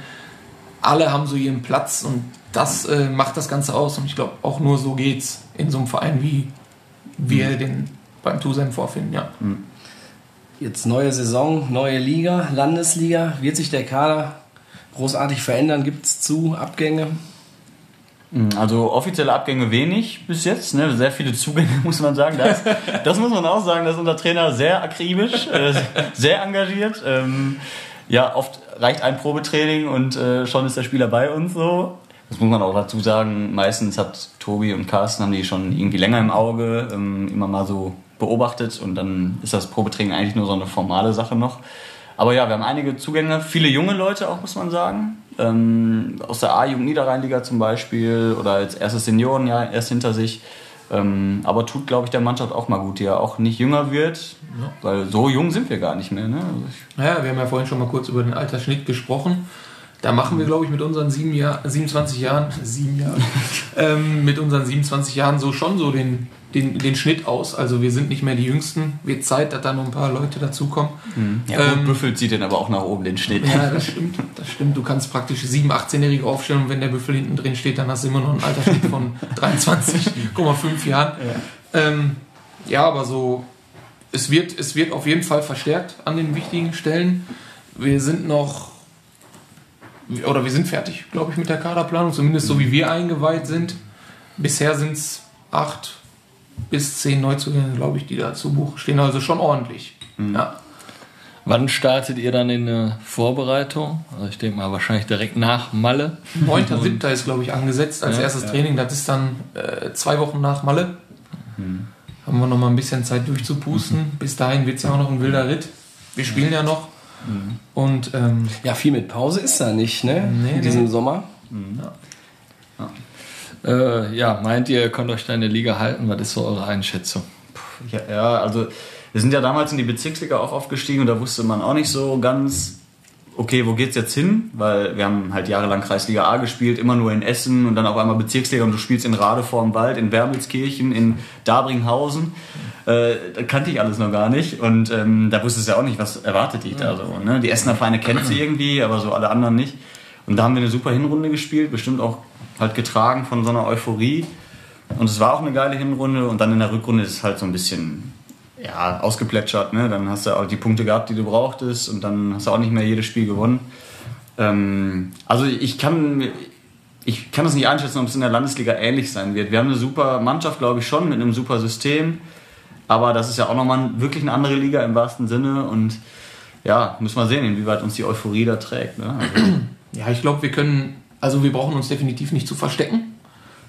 alle haben so ihren Platz und das äh, macht das Ganze aus. Und ich glaube, auch nur so geht's in so einem Verein, wie wir den beim Tusem vorfinden. Ja. Jetzt neue Saison, neue Liga, Landesliga. Wird sich der Kader großartig verändern? Gibt es zu Abgänge? Also offizielle Abgänge wenig bis jetzt, ne? sehr viele Zugänge muss man sagen. Das, das muss man auch sagen, dass unser Trainer sehr akribisch, äh, sehr engagiert. Ähm, ja, oft reicht ein Probetraining und äh, schon ist der Spieler bei uns so. Das muss man auch dazu sagen. Meistens hat Tobi und Carsten haben die schon irgendwie länger im Auge, ähm, immer mal so beobachtet und dann ist das Probetraining eigentlich nur so eine formale Sache noch. Aber ja, wir haben einige Zugänge, viele junge Leute auch, muss man sagen. Ähm, aus der A-Jugend Niederrheinliga zum Beispiel oder als erstes Seniorenjahr erst hinter sich. Ähm, aber tut, glaube ich, der Mannschaft auch mal gut, die ja auch nicht jünger wird, weil so jung sind wir gar nicht mehr. Ne? Also Naja, wir haben ja vorhin schon mal kurz über den Altersschnitt gesprochen. Da machen wir, glaube ich, mit unseren sieben Jahr, 27 Jahren, sieben Jahre, ähm, mit unseren 27 Jahren so schon so den den, den Schnitt aus. Also wir sind nicht mehr die Jüngsten. Wird Zeit, dass da noch ein paar Leute dazukommen. Ja, gut, Ähm, Büffel zieht den aber auch nach oben den Schnitt. Ja, das stimmt. Das stimmt. Du kannst praktisch 7-, 18-Jährige aufstellen und wenn der Büffel hinten drin steht, dann hast du immer noch einen Altersschnitt von 23,5 Jahren. Ja. Ähm, ja, aber so, es wird, es wird auf jeden Fall verstärkt an den wichtigen Stellen. Wir sind noch, oder wir sind fertig, glaube ich, mit der Kaderplanung, zumindest so wie wir eingeweiht sind. Bisher sind es acht bis zehn Neuzugänge, glaube ich, die da zu Buch stehen. Also schon ordentlich. Ja. Wann startet ihr dann in der Vorbereitung? Also ich denke mal wahrscheinlich direkt nach Malle. 9.7. ist, glaube ich, angesetzt als Ja, erstes Training. Das ist dann äh, zwei Wochen nach Malle. Haben wir noch mal ein bisschen Zeit durchzupusten. Bis dahin wird es ja auch noch ein wilder Ritt. Wir spielen ja noch. Und ähm, Ja, viel mit Pause ist da nicht, ne? Nee, In diesem nee. Sommer. Äh, ja, meint ihr, ihr könnt euch da in der Liga halten? Was ist so eure Einschätzung? Ja, ja, also wir sind ja damals in die Bezirksliga auch aufgestiegen und da wusste man auch nicht so ganz, okay, wo geht's jetzt hin? Weil wir haben halt jahrelang Kreisliga A gespielt, immer nur in Essen und dann auf einmal Bezirksliga und du spielst in Rade vorm Wald, in Wermelskirchen, in Dabringhausen. Äh, da kannte ich alles noch gar nicht und ähm, da wusste es ja auch nicht, was erwartet dich da so. Ne? Die Essener Vereine kennt sie irgendwie, aber so alle anderen nicht. Und da haben wir eine super Hinrunde gespielt, bestimmt auch halt getragen von so einer Euphorie. Und es war auch eine geile Hinrunde und dann in der Rückrunde ist es halt so ein bisschen ja, ausgeplätschert. Ne? Dann hast du auch die Punkte gehabt, die du brauchtest und dann hast du auch nicht mehr jedes Spiel gewonnen. Ähm, also ich kann, ich kann das nicht einschätzen, ob es in der Landesliga ähnlich sein wird. Wir haben eine super Mannschaft, glaube ich schon, mit einem super System. Aber das ist ja auch nochmal wirklich eine andere Liga im wahrsten Sinne und ja, müssen wir sehen, inwieweit uns die Euphorie da trägt. Ne? Also, ja, ich glaube, wir können, also wir brauchen uns definitiv nicht zu verstecken.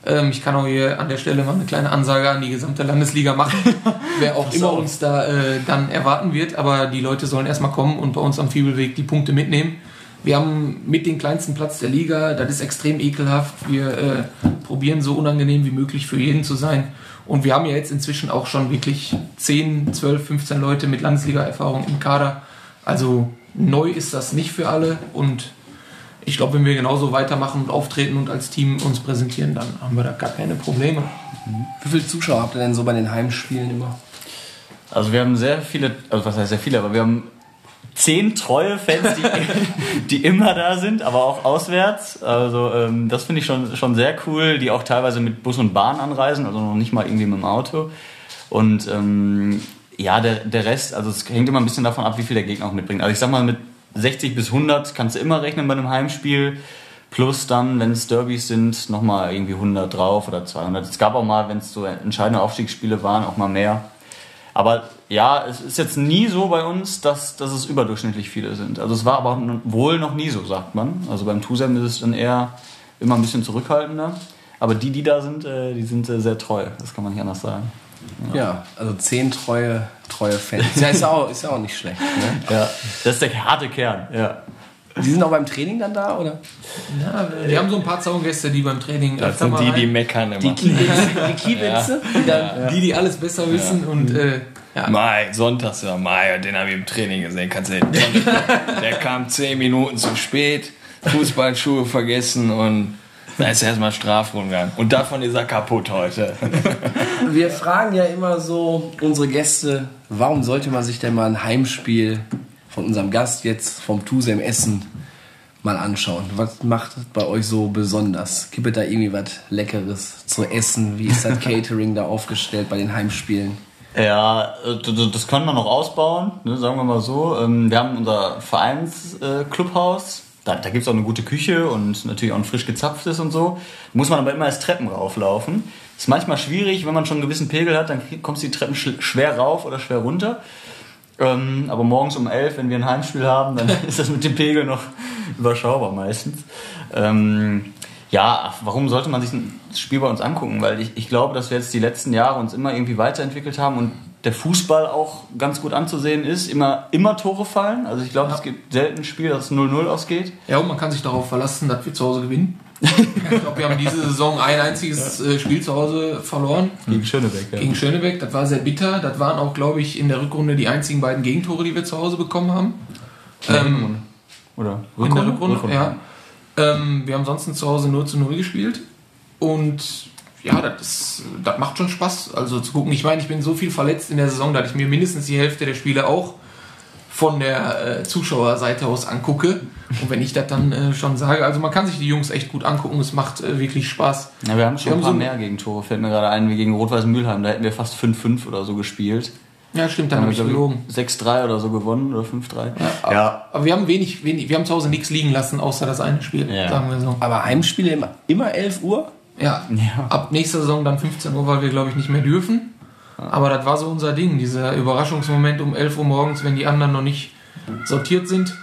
Ähm, ich kann auch hier an der Stelle mal eine kleine Ansage an die gesamte Landesliga machen, wer auch immer uns da äh, dann erwarten wird. Aber die Leute sollen erstmal kommen und bei uns am Fiebelweg die Punkte mitnehmen. Wir haben mit den kleinsten Platz der Liga, das ist extrem ekelhaft. Wir äh, probieren so unangenehm wie möglich für jeden zu sein. Und wir haben ja jetzt inzwischen auch schon wirklich 10, 12, 15 Leute mit Landesliga-Erfahrung im Kader. Also neu ist das nicht für alle. Und ich glaube, wenn wir genauso weitermachen und auftreten und als Team uns präsentieren, dann haben wir da gar keine Probleme. Wie viele Zuschauer habt ihr denn so bei den Heimspielen immer? Also wir haben sehr viele, also was heißt sehr viele, aber wir haben zehn treue Fans, die, die immer da sind, aber auch auswärts. Also ähm, das finde ich schon, schon sehr cool, die auch teilweise mit Bus und Bahn anreisen, also noch nicht mal irgendwie mit dem Auto. Und ähm, ja, der, der Rest, also es hängt immer ein bisschen davon ab, wie viel der Gegner auch mitbringt. Also ich sag mal, mit 60 bis 100 kannst du immer rechnen bei einem Heimspiel. Plus dann, wenn es Derbys sind, nochmal irgendwie 100 drauf oder 200. Es gab auch mal, wenn es so entscheidende Aufstiegsspiele waren, auch mal mehr. Aber ja, es ist jetzt nie so bei uns, dass, dass es überdurchschnittlich viele sind. Also es war aber wohl noch nie so, sagt man. Also beim Tusem ist es dann eher immer ein bisschen zurückhaltender. Aber die, die da sind, äh, die sind äh, sehr treu. Das kann man nicht anders sagen. Ja, also zehn treue, treue Fans. Ja, ist ja auch, ist ja auch nicht schlecht. Ne? Ja, das ist der harte Kern. Ja. Die sind auch beim Training dann da, oder? Ja, wir haben so ein paar Zaungäste, die beim Training Das sind die, die meckern immer. Die Kiebitze? Die dann, die, die alles besser wissen und äh, ja. Mai, sonntags, ja, Mai, den habe ich im Training gesehen, kannst du nicht. Der kam zehn Minuten zu spät, Fußballschuhe vergessen und da ist erstmal Strafrundgang. Und davon ist er kaputt heute. Wir fragen ja immer so unsere Gäste, warum sollte man sich denn mal ein Heimspiel von unserem Gast jetzt vom Tusem Essen mal anschauen? Was macht es bei euch so besonders? Gibt es da irgendwie was Leckeres zu essen? Wie ist das Catering da aufgestellt bei den Heimspielen? Ja, äh, das können wir noch ausbauen, ne, sagen wir mal so. Ähm, Wir haben unser Vereinsclubhaus. Da, da gibt es auch eine gute Küche und natürlich auch ein frisch gezapftes und so. Muss man aber immer als Treppen rauflaufen. Ist manchmal schwierig, wenn man schon einen gewissen Pegel hat, dann kommst du die Treppen sch- schwer rauf oder schwer runter. Ähm, aber morgens um 11, wenn wir ein Heimspiel haben, dann ist das mit dem Pegel noch überschaubar meistens. Ähm, ja, warum sollte man sich das Spiel bei uns angucken? Weil ich, ich glaube, dass wir jetzt die letzten Jahre uns immer irgendwie weiterentwickelt haben und der Fußball auch ganz gut anzusehen ist. Immer, immer Tore fallen. Also ich glaube, es gibt selten ein Spiel, das 0-0 ausgeht. ja, und man kann sich darauf verlassen, dass wir zu Hause gewinnen. ich glaube, wir haben diese Saison ein einziges äh, Spiel zu Hause verloren. Gegen Schönebeck, ja. Gegen Schönebeck, das war sehr bitter. Das waren auch, glaube ich, in der Rückrunde die einzigen beiden Gegentore, die wir zu Hause bekommen haben. Ähm, Oder in der Rückrunde, ja. Ähm, wir haben ansonsten zu Hause 0 zu 0 gespielt. Und ja, das, das macht schon Spaß, also zu gucken. Ich meine, ich bin so viel verletzt in der Saison, dass ich mir mindestens die Hälfte der Spiele auch von der äh, Zuschauerseite aus angucke. Und wenn ich das dann äh, schon sage, also man kann sich die Jungs echt gut angucken, es macht äh, wirklich Spaß. Ja, wir haben schon Wir ein paar so- mehr Gegentore. Fällt mir gerade ein, wie gegen Rot-Weiß Mülheim. Da hätten wir fast 5-5 oder so gespielt. Ja, stimmt, dann habe ich gelogen. 6-3 oder so gewonnen oder 5-3. aber, Ja. aber wir haben wenig, wenig, wir haben zu Hause nichts liegen lassen, außer das eine Spiel, Ja. sagen wir so. Aber Heimspiele immer, immer 11 Uhr? Ja, Ja. ab nächster Saison dann 15 Uhr, weil wir, glaube ich, nicht mehr dürfen. Aber das war so unser Ding, dieser Überraschungsmoment um 11 Uhr morgens, wenn die anderen noch nicht sortiert sind.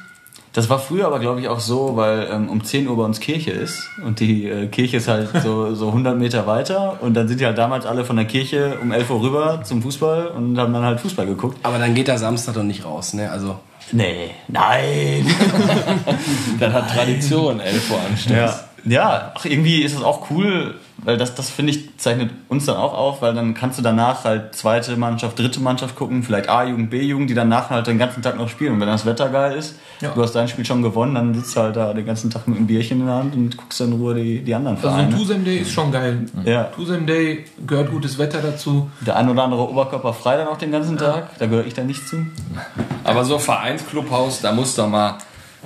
Das war früher aber, glaube ich, auch so, weil ähm, um 10 Uhr bei uns Kirche ist. Und die äh, Kirche ist halt so, so 100 Meter weiter. Und dann sind die halt damals alle von der Kirche um 11 Uhr rüber zum Fußball und haben dann halt Fußball geguckt. Aber dann geht der Samstag doch nicht raus, ne? Also, Nee, nein. Das hat Tradition, 11 Uhr anstehen. Ja, ja ach, irgendwie ist es auch cool, weil das, das finde ich, zeichnet uns dann auch auf, weil dann kannst du danach halt zweite Mannschaft, dritte Mannschaft gucken, vielleicht A-Jugend, B-Jugend, die danach halt den ganzen Tag noch spielen. Und wenn das Wetter geil ist, Ja. du hast dein Spiel schon gewonnen, dann sitzt du halt da den ganzen Tag mit einem Bierchen in der Hand und guckst dann in Ruhe die, die anderen Also ein Vereine. Tusem Day ist schon geil. Ja. Tusem Day gehört gutes Wetter dazu. Der ein oder andere Oberkörper frei dann auch den ganzen Tag, da gehöre ich dann nicht zu. Aber so Vereinsclubhaus, da muss doch mal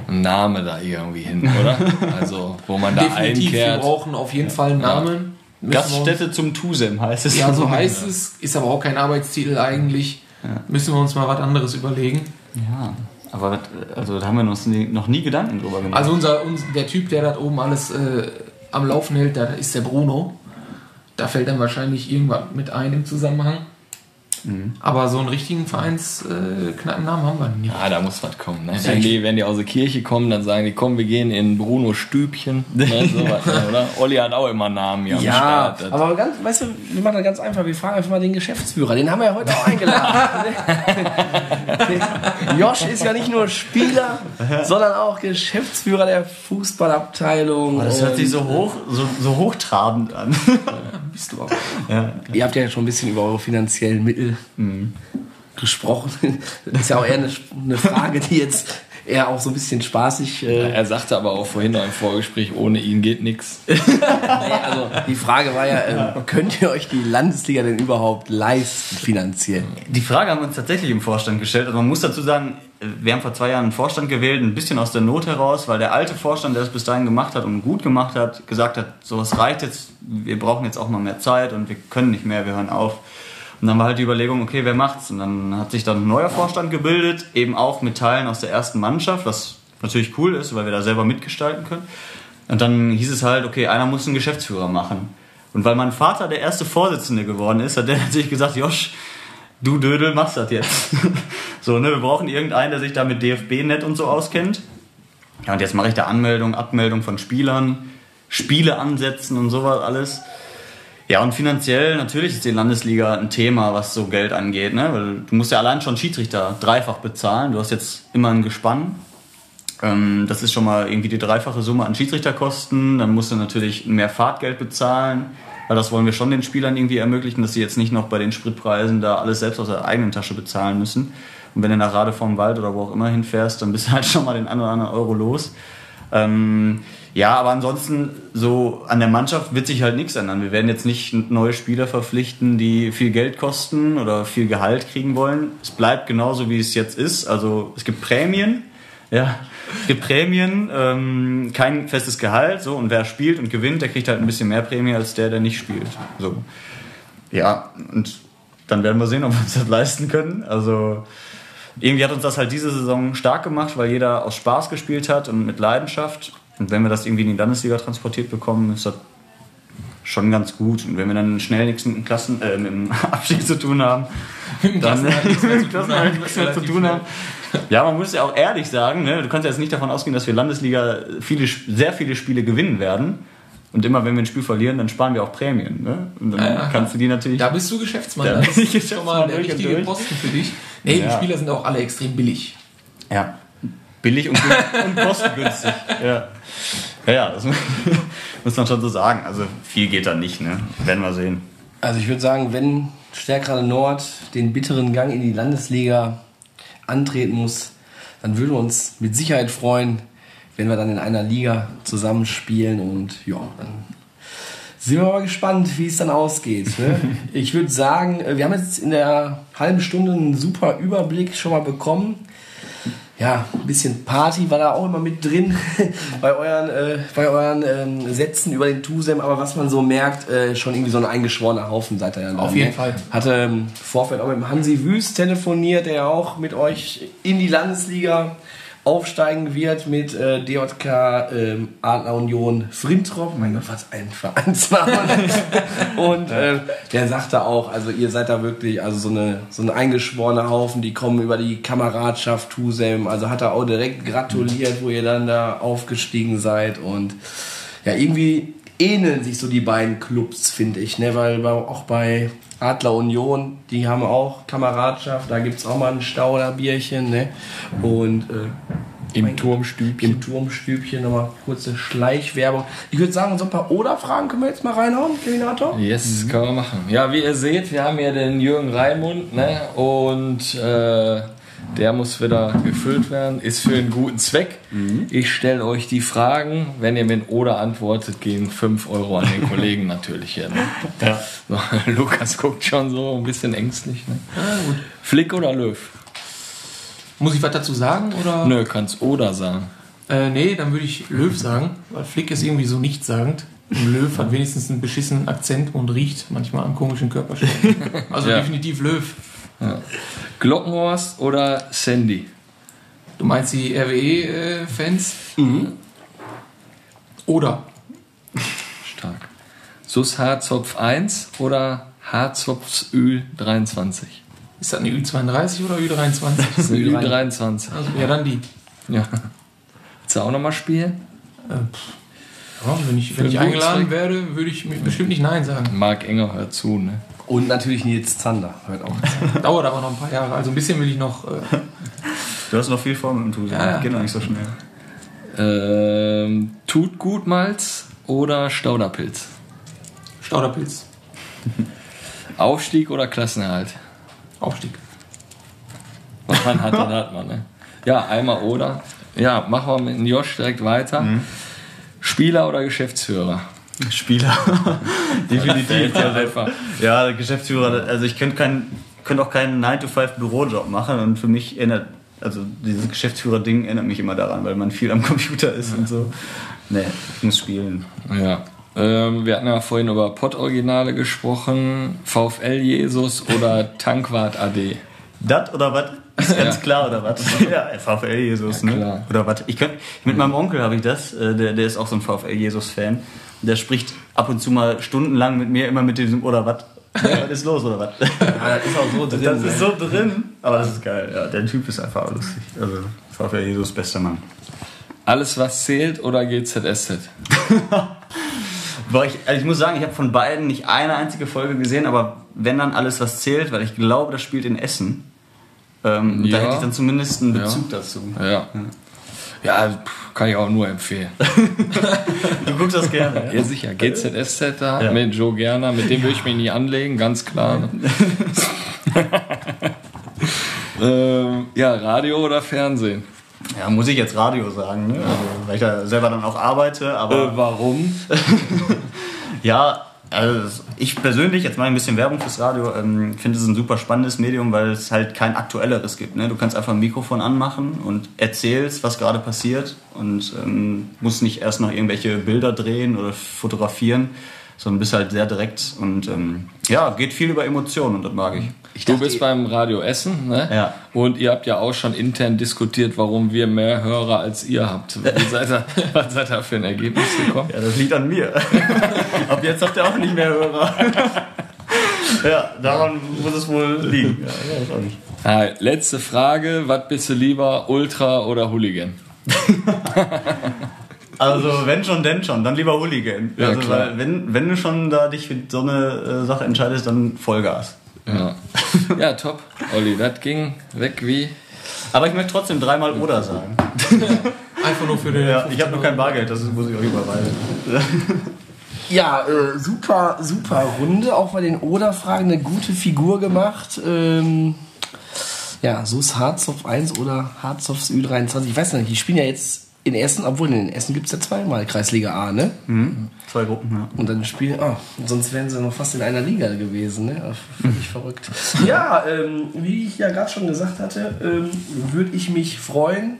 ein Name da irgendwie hin, oder? Also, wo man da Definitiv, wir einkehrt. brauchen auf jeden Fall einen Namen. Wir uns- Gaststätte zum Tusem heißt es. Ja, so heißt es, ist aber auch kein Arbeitstitel eigentlich. Müssen wir uns mal was anderes überlegen. Ja, aber also da haben wir uns nie, noch nie Gedanken drüber gemacht. Also unser, uns, der Typ, der da oben alles äh, am Laufen hält, da ist der Bruno. Da fällt dann wahrscheinlich irgendwas mit ein im Zusammenhang. Mhm. Aber so einen richtigen Vereinsknappennamen äh, haben wir nicht. Ja, da muss was kommen. Ne? Wenn, die, wenn die aus der Kirche kommen, dann sagen die, komm, wir gehen in Bruno Stübchen. Ne? So was, ne, oder? Olli hat auch immer Namen hier am ja, Start. Das- aber ganz, weißt du, wir machen das ganz einfach. Wir fragen einfach mal den Geschäftsführer. Den haben wir ja heute auch eingeladen. Josh ist ja nicht nur Spieler, sondern auch Geschäftsführer der Fußballabteilung. Oh, das hört sich so hoch, so, so hochtrabend an. Bist du auch. Ihr habt ja schon ein bisschen über eure finanziellen Mittel gesprochen. Das ist ja auch eher eine, eine Frage, die jetzt eher auch so ein bisschen spaßig. Äh, Er sagte aber auch vorhin noch im Vorgespräch, ohne ihn geht nichts. also die Frage war ja, äh, könnt ihr euch die Landesliga denn überhaupt leisten finanziell? Die Frage haben wir uns tatsächlich im Vorstand gestellt. Also man muss dazu sagen, wir haben vor zwei Jahren einen Vorstand gewählt, ein bisschen aus der Not heraus, weil der alte Vorstand, der es bis dahin gemacht hat und gut gemacht hat, gesagt hat, so es reicht jetzt, wir brauchen jetzt auch mal mehr Zeit und wir können nicht mehr, wir hören auf. Und dann war halt die Überlegung, okay, wer macht's? Und dann hat sich dann ein neuer Vorstand gebildet, eben auch mit Teilen aus der ersten Mannschaft, was natürlich cool ist, weil wir da selber mitgestalten können. Und dann hieß es halt, okay, einer muss einen Geschäftsführer machen. Und weil mein Vater der erste Vorsitzende geworden ist, hat der natürlich gesagt, Josch, du Dödel machst das jetzt. so, ne, wir brauchen irgendeinen, der sich da mit DFB-Net und so auskennt. Ja, und jetzt mache ich da Anmeldung, Abmeldung von Spielern, Spiele ansetzen und sowas alles. Ja, und finanziell natürlich ist die Landesliga ein Thema, was so Geld angeht, ne? Weil du musst ja allein schon Schiedsrichter dreifach bezahlen. Du hast jetzt immer ein Gespann. Ähm, das ist schon mal irgendwie die dreifache Summe an Schiedsrichterkosten. Dann musst du natürlich mehr Fahrtgeld bezahlen, weil das wollen wir schon den Spielern irgendwie ermöglichen, dass sie jetzt nicht noch bei den Spritpreisen da alles selbst aus der eigenen Tasche bezahlen müssen. Und wenn du nach Rade vom Wald oder wo auch immer hinfährst, dann bist du halt schon mal den einen oder anderen Euro los. Ähm, ja, aber ansonsten so an der Mannschaft wird sich halt nichts ändern. Wir werden jetzt nicht neue Spieler verpflichten, die viel Geld kosten oder viel Gehalt kriegen wollen. Es bleibt genauso, wie es jetzt ist. Also es gibt Prämien. Ja, es gibt Prämien, ähm, kein festes Gehalt, so, und wer spielt und gewinnt, der kriegt halt ein bisschen mehr Prämie als der, der nicht spielt. So. Ja, und dann werden wir sehen, ob wir uns das leisten können. Also, irgendwie hat uns das halt diese Saison stark gemacht, weil jeder aus Spaß gespielt hat und mit Leidenschaft. Und wenn wir das irgendwie in die Landesliga transportiert bekommen, ist das schon ganz gut. Und wenn wir dann schnell nichts mit dem, Klassen, äh, mit dem Abstieg zu tun haben, dann nichts mehr zu tun haben, zu tun haben. Ja, man muss ja auch ehrlich sagen, ne? du kannst ja jetzt nicht davon ausgehen, dass wir Landesliga viele, sehr viele Spiele gewinnen werden. Und immer wenn wir ein Spiel verlieren, dann sparen wir auch Prämien. Ne? Und dann Ja, kannst du die natürlich. Da bist du Geschäftsmann. Da das ist schon Geschäftsmann mal der richtige durch. Posten für dich. Nee, die Ja. Spieler sind auch alle extrem billig. Ja. Billig und, und kostengünstig. Ja. Ja, ja, das muss man schon so sagen. Also viel geht da nicht, ne? Werden wir sehen. Also ich würde sagen, wenn Stärkrade Nord den bitteren Gang in die Landesliga antreten muss, dann würden wir uns mit Sicherheit freuen, wenn wir dann in einer Liga zusammenspielen und ja, dann Sind wir mal gespannt, wie es dann ausgeht. Ne? Ich würde sagen, wir haben jetzt in der halben Stunde einen super Überblick schon mal bekommen. Ja, ein bisschen Party war da auch immer mit drin bei euren, äh, bei euren ähm, Sätzen über den Tusem, aber was man so merkt, äh, schon irgendwie so ein eingeschworener Haufen seid ihr ja. Auf dann, jeden ne? Fall. Hatte im Vorfeld auch mit dem Hansi Wüst telefoniert, der ja auch mit euch in die Landesliga aufsteigen wird mit äh, DJK ähm, Adler Union Frintrop. Mein Gott, was ein Vereinsname. Und äh, der sagte auch, also ihr seid da wirklich also so eine so ein eingeschworener Haufen, die kommen über die Kameradschaft Tusem. Also hat er auch direkt gratuliert, wo ihr dann da aufgestiegen seid und ja, irgendwie ähneln sich so die beiden Clubs, finde ich, ne? Weil auch bei Adler Union, die haben auch Kameradschaft, da gibt es auch mal ein Stauderbierchen, ne? Und äh, Im Turmstübchen. im Turmstübchen nochmal kurze Schleichwerbung. Ich würde sagen, so ein paar Oder-Fragen können wir jetzt mal reinhauen, Kevinator? Yes, kann man machen. Ja, wie ihr seht, wir haben hier den Jürgen Raimund, ne? Und äh, der muss wieder gefüllt werden. Ist für einen guten Zweck. Ich stelle euch die Fragen. Wenn ihr mit Oder antwortet, gehen 5 Euro an den Kollegen natürlich hier. Ne? Ja. So, Lukas guckt schon so ein bisschen ängstlich. Ne? Flick oder Löw? Muss ich was dazu sagen? Oder? Nö, kannst Oder sagen. Äh, nee, dann würde ich Löw sagen, weil Flick ist irgendwie so nichtssagend. Und Löw hat wenigstens einen beschissenen Akzent und riecht manchmal an komischen Körperstellen. Also Ja. definitiv Löw. Glockenhorst oder Sandy? Du meinst die RWE-Fans? Oder Stark. Sus Harzopf 1 oder Harzopfs Ü23? ist das eine Ü32 oder Ü23? Das ist eine Ü23. Also, ja, dann die. Ja. Willst du auch nochmal spielen? Ja, wenn ich, wenn ich eingeladen guten werde, würde ich mir bestimmt nicht Nein sagen. Marc Enger hört zu, ne? Und natürlich Nils Zander, hört auch. Dauert aber noch ein paar Jahre. Also ein bisschen will ich noch. Äh, Du hast noch viel vor mit dem Tusen. Ja, ja. Geht noch nicht so schnell. Ähm, tut gut Malz oder Stauderpilz? Stauderpilz. Aufstieg oder Klassenerhalt? Aufstieg. Was man hat, dann hat man, ne? Ja, einmal oder. Ja, machen wir mit Josh direkt weiter. Spieler oder Geschäftsführer? Spieler. Definitiv. Ja, einfach. Ja, Geschäftsführer, also ich könnte kein, könnte auch keinen 9-to-5-Bürojob machen und für mich erinnert, also dieses Geschäftsführer-Ding erinnert mich immer daran, weil man viel am Computer ist und so. Nee, ich muss spielen. Ja. Ähm, wir hatten ja vorhin über Pott-Originale gesprochen. VfL Jesus oder Tankwart AD? Das oder was? Ist ganz Ja. klar, oder was? Ja, VfL Jesus, Ja, ne? klar. Oder was? Ich könnt, mit meinem Onkel habe ich das, äh, der, der ist auch so ein VfL Jesus-Fan. Der spricht ab und zu mal stundenlang mit mir immer mit diesem oder was? Ja, was ist los, oder was? Ja, das ist auch so drin. Das ist so drin, aber das ist geil. Ja, der Typ ist einfach lustig. Also VfL Jesus, bester Mann. Alles, was zählt oder GZSZ? Boah, ich, also ich muss sagen, ich habe von beiden nicht eine einzige Folge gesehen, aber wenn dann alles, was zählt, weil ich glaube, das spielt in Essen. Ähm, Ja. Da hätte ich dann zumindest einen Ja. Bezug dazu. Ja. Ja, kann ich auch nur empfehlen. Du guckst das gerne. Ja, sicher. GZSZ da Ja. mit Joe Gerner, mit dem würde ich mich nie anlegen, ganz klar. Ähm, ja, Radio oder Fernsehen? Ja, muss ich jetzt Radio sagen, ne? also, weil ich da selber dann auch arbeite, aber Äh, warum? ja, also ich persönlich, jetzt mal ein bisschen Werbung fürs Radio, ähm, finde es ein super spannendes Medium, weil es halt kein aktuelleres gibt. Ne? Du kannst einfach ein Mikrofon anmachen und erzählst, was gerade passiert und ähm, musst nicht erst noch irgendwelche Bilder drehen oder fotografieren, sondern bist halt sehr direkt und ähm, ja, geht viel über Emotionen und das mag ich. du bist beim Radio Essen, ne? Ja. Und ihr habt ja auch schon intern diskutiert, warum wir mehr Hörer als ihr habt. Wie seid ihr, was seid ihr für ein Ergebnis gekommen? Ja, das liegt an mir. Ab jetzt habt ihr auch nicht mehr Hörer. ja, daran muss es wohl liegen. Ja, ja, das auch nicht. Ah, letzte Frage, was bist du lieber, Ultra oder Hooligan? Also wenn schon, denn schon, dann lieber Hooligan. Ja, also, klar. weil wenn, wenn du schon da dich für so eine äh, Sache entscheidest, dann Vollgas. Ja, ja top. Olli, das ging weg wie... Aber ich möchte trotzdem dreimal oder sagen. Einfach nur für den. Ja, ich habe nur kein Bargeld, das muss ich euch überweisen. Ja, äh, super, super Runde. Auch bei den Oder-Fragen eine gute Figur gemacht. Ähm, ja, so ist Harzopf 1 oder Harzopfs Ü23. Ich weiß nicht, die spielen ja jetzt in Essen, obwohl in Essen gibt es ja zweimal Kreisliga A, ne? Zwei Gruppen, ja. Und dann spielen, oh, sonst wären sie noch fast in einer Liga gewesen, ne? Also Völlig verrückt. Ja, ähm, wie ich ja gerade schon gesagt hatte, ähm, würde ich mich freuen,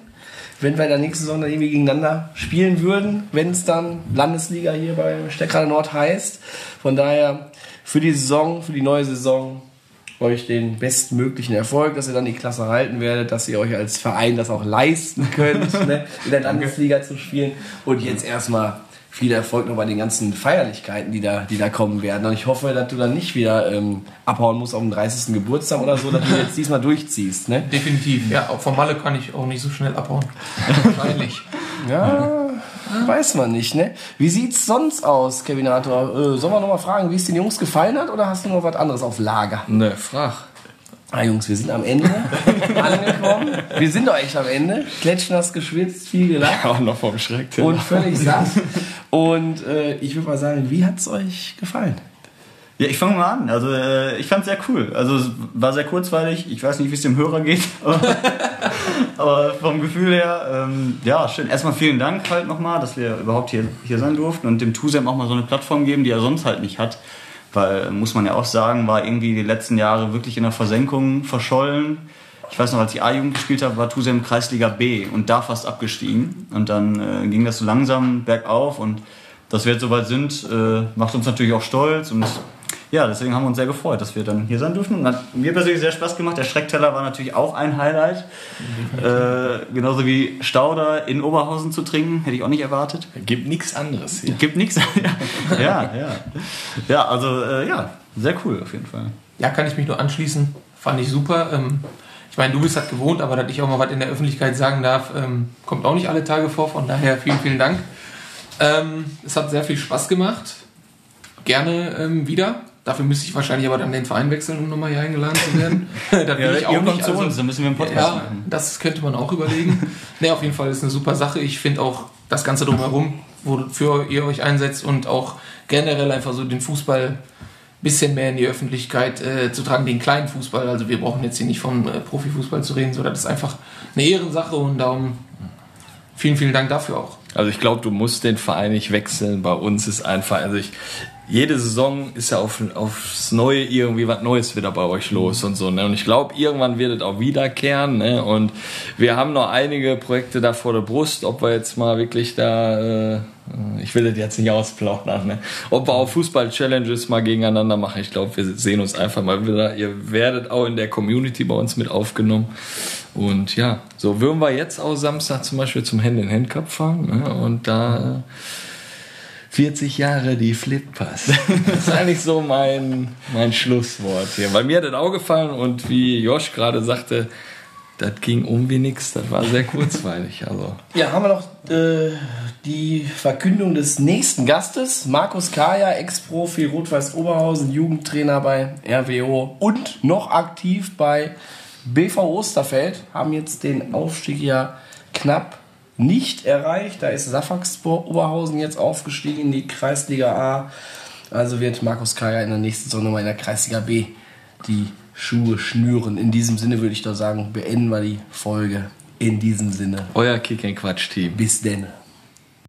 wenn wir in der nächsten Saison dann irgendwie gegeneinander spielen würden, wenn es dann Landesliga hier bei Steckrader Nord heißt. Von daher für die Saison, für die neue Saison euch den bestmöglichen Erfolg, dass ihr dann die Klasse halten werdet, dass ihr euch als Verein das auch leisten könnt, ne, in der Landesliga zu spielen. Und jetzt erstmal viel Erfolg noch bei den ganzen Feierlichkeiten, die da, die da kommen werden. Und ich hoffe, dass du dann nicht wieder ähm, abhauen musst auf dem 30. Geburtstag oder so, dass du jetzt diesmal durchziehst. Ne? Definitiv. Ja, auch vom Malle kann ich auch nicht so schnell abhauen. Wahrscheinlich. Ja, weiß man nicht, ne? Wie sieht's sonst aus, Kevinator? Äh, sollen wir noch mal fragen, wie es den Jungs gefallen hat oder hast du noch was anderes auf Lager? Ne, frag. Ah, Jungs, wir sind am Ende angekommen. Wir sind doch echt am Ende. Kletschen hast geschwitzt, viel gelacht Auch noch vom Schreck. und völlig satt. Und äh, ich würde mal sagen, wie hat's euch gefallen? Ja, ich fange mal an. Also äh, ich fand es sehr cool. Also es war sehr kurzweilig. Ich weiß nicht, wie es dem Hörer geht. Aber, vom Gefühl her, ähm, ja, schön. Erstmal vielen Dank halt nochmal, dass wir überhaupt hier, hier sein durften und dem Tusem auch mal so eine Plattform geben, die er sonst halt nicht hat. Weil, muss man ja auch sagen, war irgendwie die letzten Jahre wirklich in der Versenkung verschollen. Ich weiß noch, als ich A-Jugend gespielt habe, war Tusem Kreisliga B und da fast abgestiegen. Und dann äh, ging das so langsam bergauf und dass wir jetzt soweit sind, äh, macht uns natürlich auch stolz und ja, deswegen haben wir uns sehr gefreut, dass wir dann hier sein dürfen. Und hat mir persönlich sehr Spaß gemacht. Der Schreckteller war natürlich auch ein Highlight. Äh, genauso wie Stauder in Oberhausen zu trinken, hätte ich auch nicht erwartet. Gibt nichts anderes hier. Gibt nichts. ja, ja. Ja, also äh, ja, sehr cool auf jeden Fall. Ja, kann ich mich nur anschließen. Fand ich super. Ähm, ich meine, du bist halt gewohnt, aber dass ich auch mal was in der Öffentlichkeit sagen darf, ähm, kommt auch nicht alle Tage vor. Von daher vielen, vielen Dank. Ähm, es hat sehr viel Spaß gemacht. Gerne ähm, wieder. Dafür müsste ich wahrscheinlich aber dann den Verein wechseln, um nochmal hier eingeladen zu werden. da will ich auch nicht. zu also- uns, dann müssen wir einen Podcast ja, machen. das könnte man auch überlegen. ne, auf jeden Fall ist eine super Sache. Ich finde auch das Ganze drumherum, wofür ihr euch einsetzt und auch generell einfach so den Fußball bisschen mehr in die Öffentlichkeit äh, zu tragen, den kleinen Fußball. Also wir brauchen jetzt hier nicht vom äh, Profifußball zu reden, sondern das ist einfach eine Ehrensache und darum vielen, vielen Dank dafür auch. Also ich glaube, du musst den Verein nicht wechseln. Bei uns ist einfach, also ich, jede Saison ist ja auf, aufs Neue irgendwie was Neues wieder bei euch los und so. Ne? Und ich glaube, irgendwann wird es auch wiederkehren. Ne? Und wir haben noch einige Projekte da vor der Brust, ob wir jetzt mal wirklich da, äh, ich will das jetzt nicht ausplaudern, ne? ob wir auch Fußball-Challenges mal gegeneinander machen. Ich glaube, wir sehen uns einfach mal wieder. Ihr werdet auch in der Community bei uns mit aufgenommen. Und ja, so würden wir jetzt auch Samstag zum Beispiel zum Hand-in-Hand-Cup fahren. Ne? Und da 40 Jahre die Flippass. Das ist eigentlich so mein, mein Schlusswort hier. Weil mir hat das auch gefallen und wie Josh gerade sagte, das ging um wie nix. Das war sehr kurzweilig. Also Ja, haben wir noch äh, die Verkündung des nächsten Gastes. Markus Kaya, Ex-Profi Rot-Weiß Oberhausen, Jugendtrainer bei RWO und noch aktiv bei BV Osterfeld. Haben jetzt den Aufstieg ja knapp nicht erreicht. Da ist Safaxpor Oberhausen jetzt aufgestiegen in die Kreisliga A. Also wird Markus Kaya in der nächsten Saison nochmal in der Kreisliga B die Schuhe schnüren. In diesem Sinne würde ich doch sagen, beenden wir die Folge. In diesem Sinne. euer Kick-and-Quatsch-Team. Bis denn.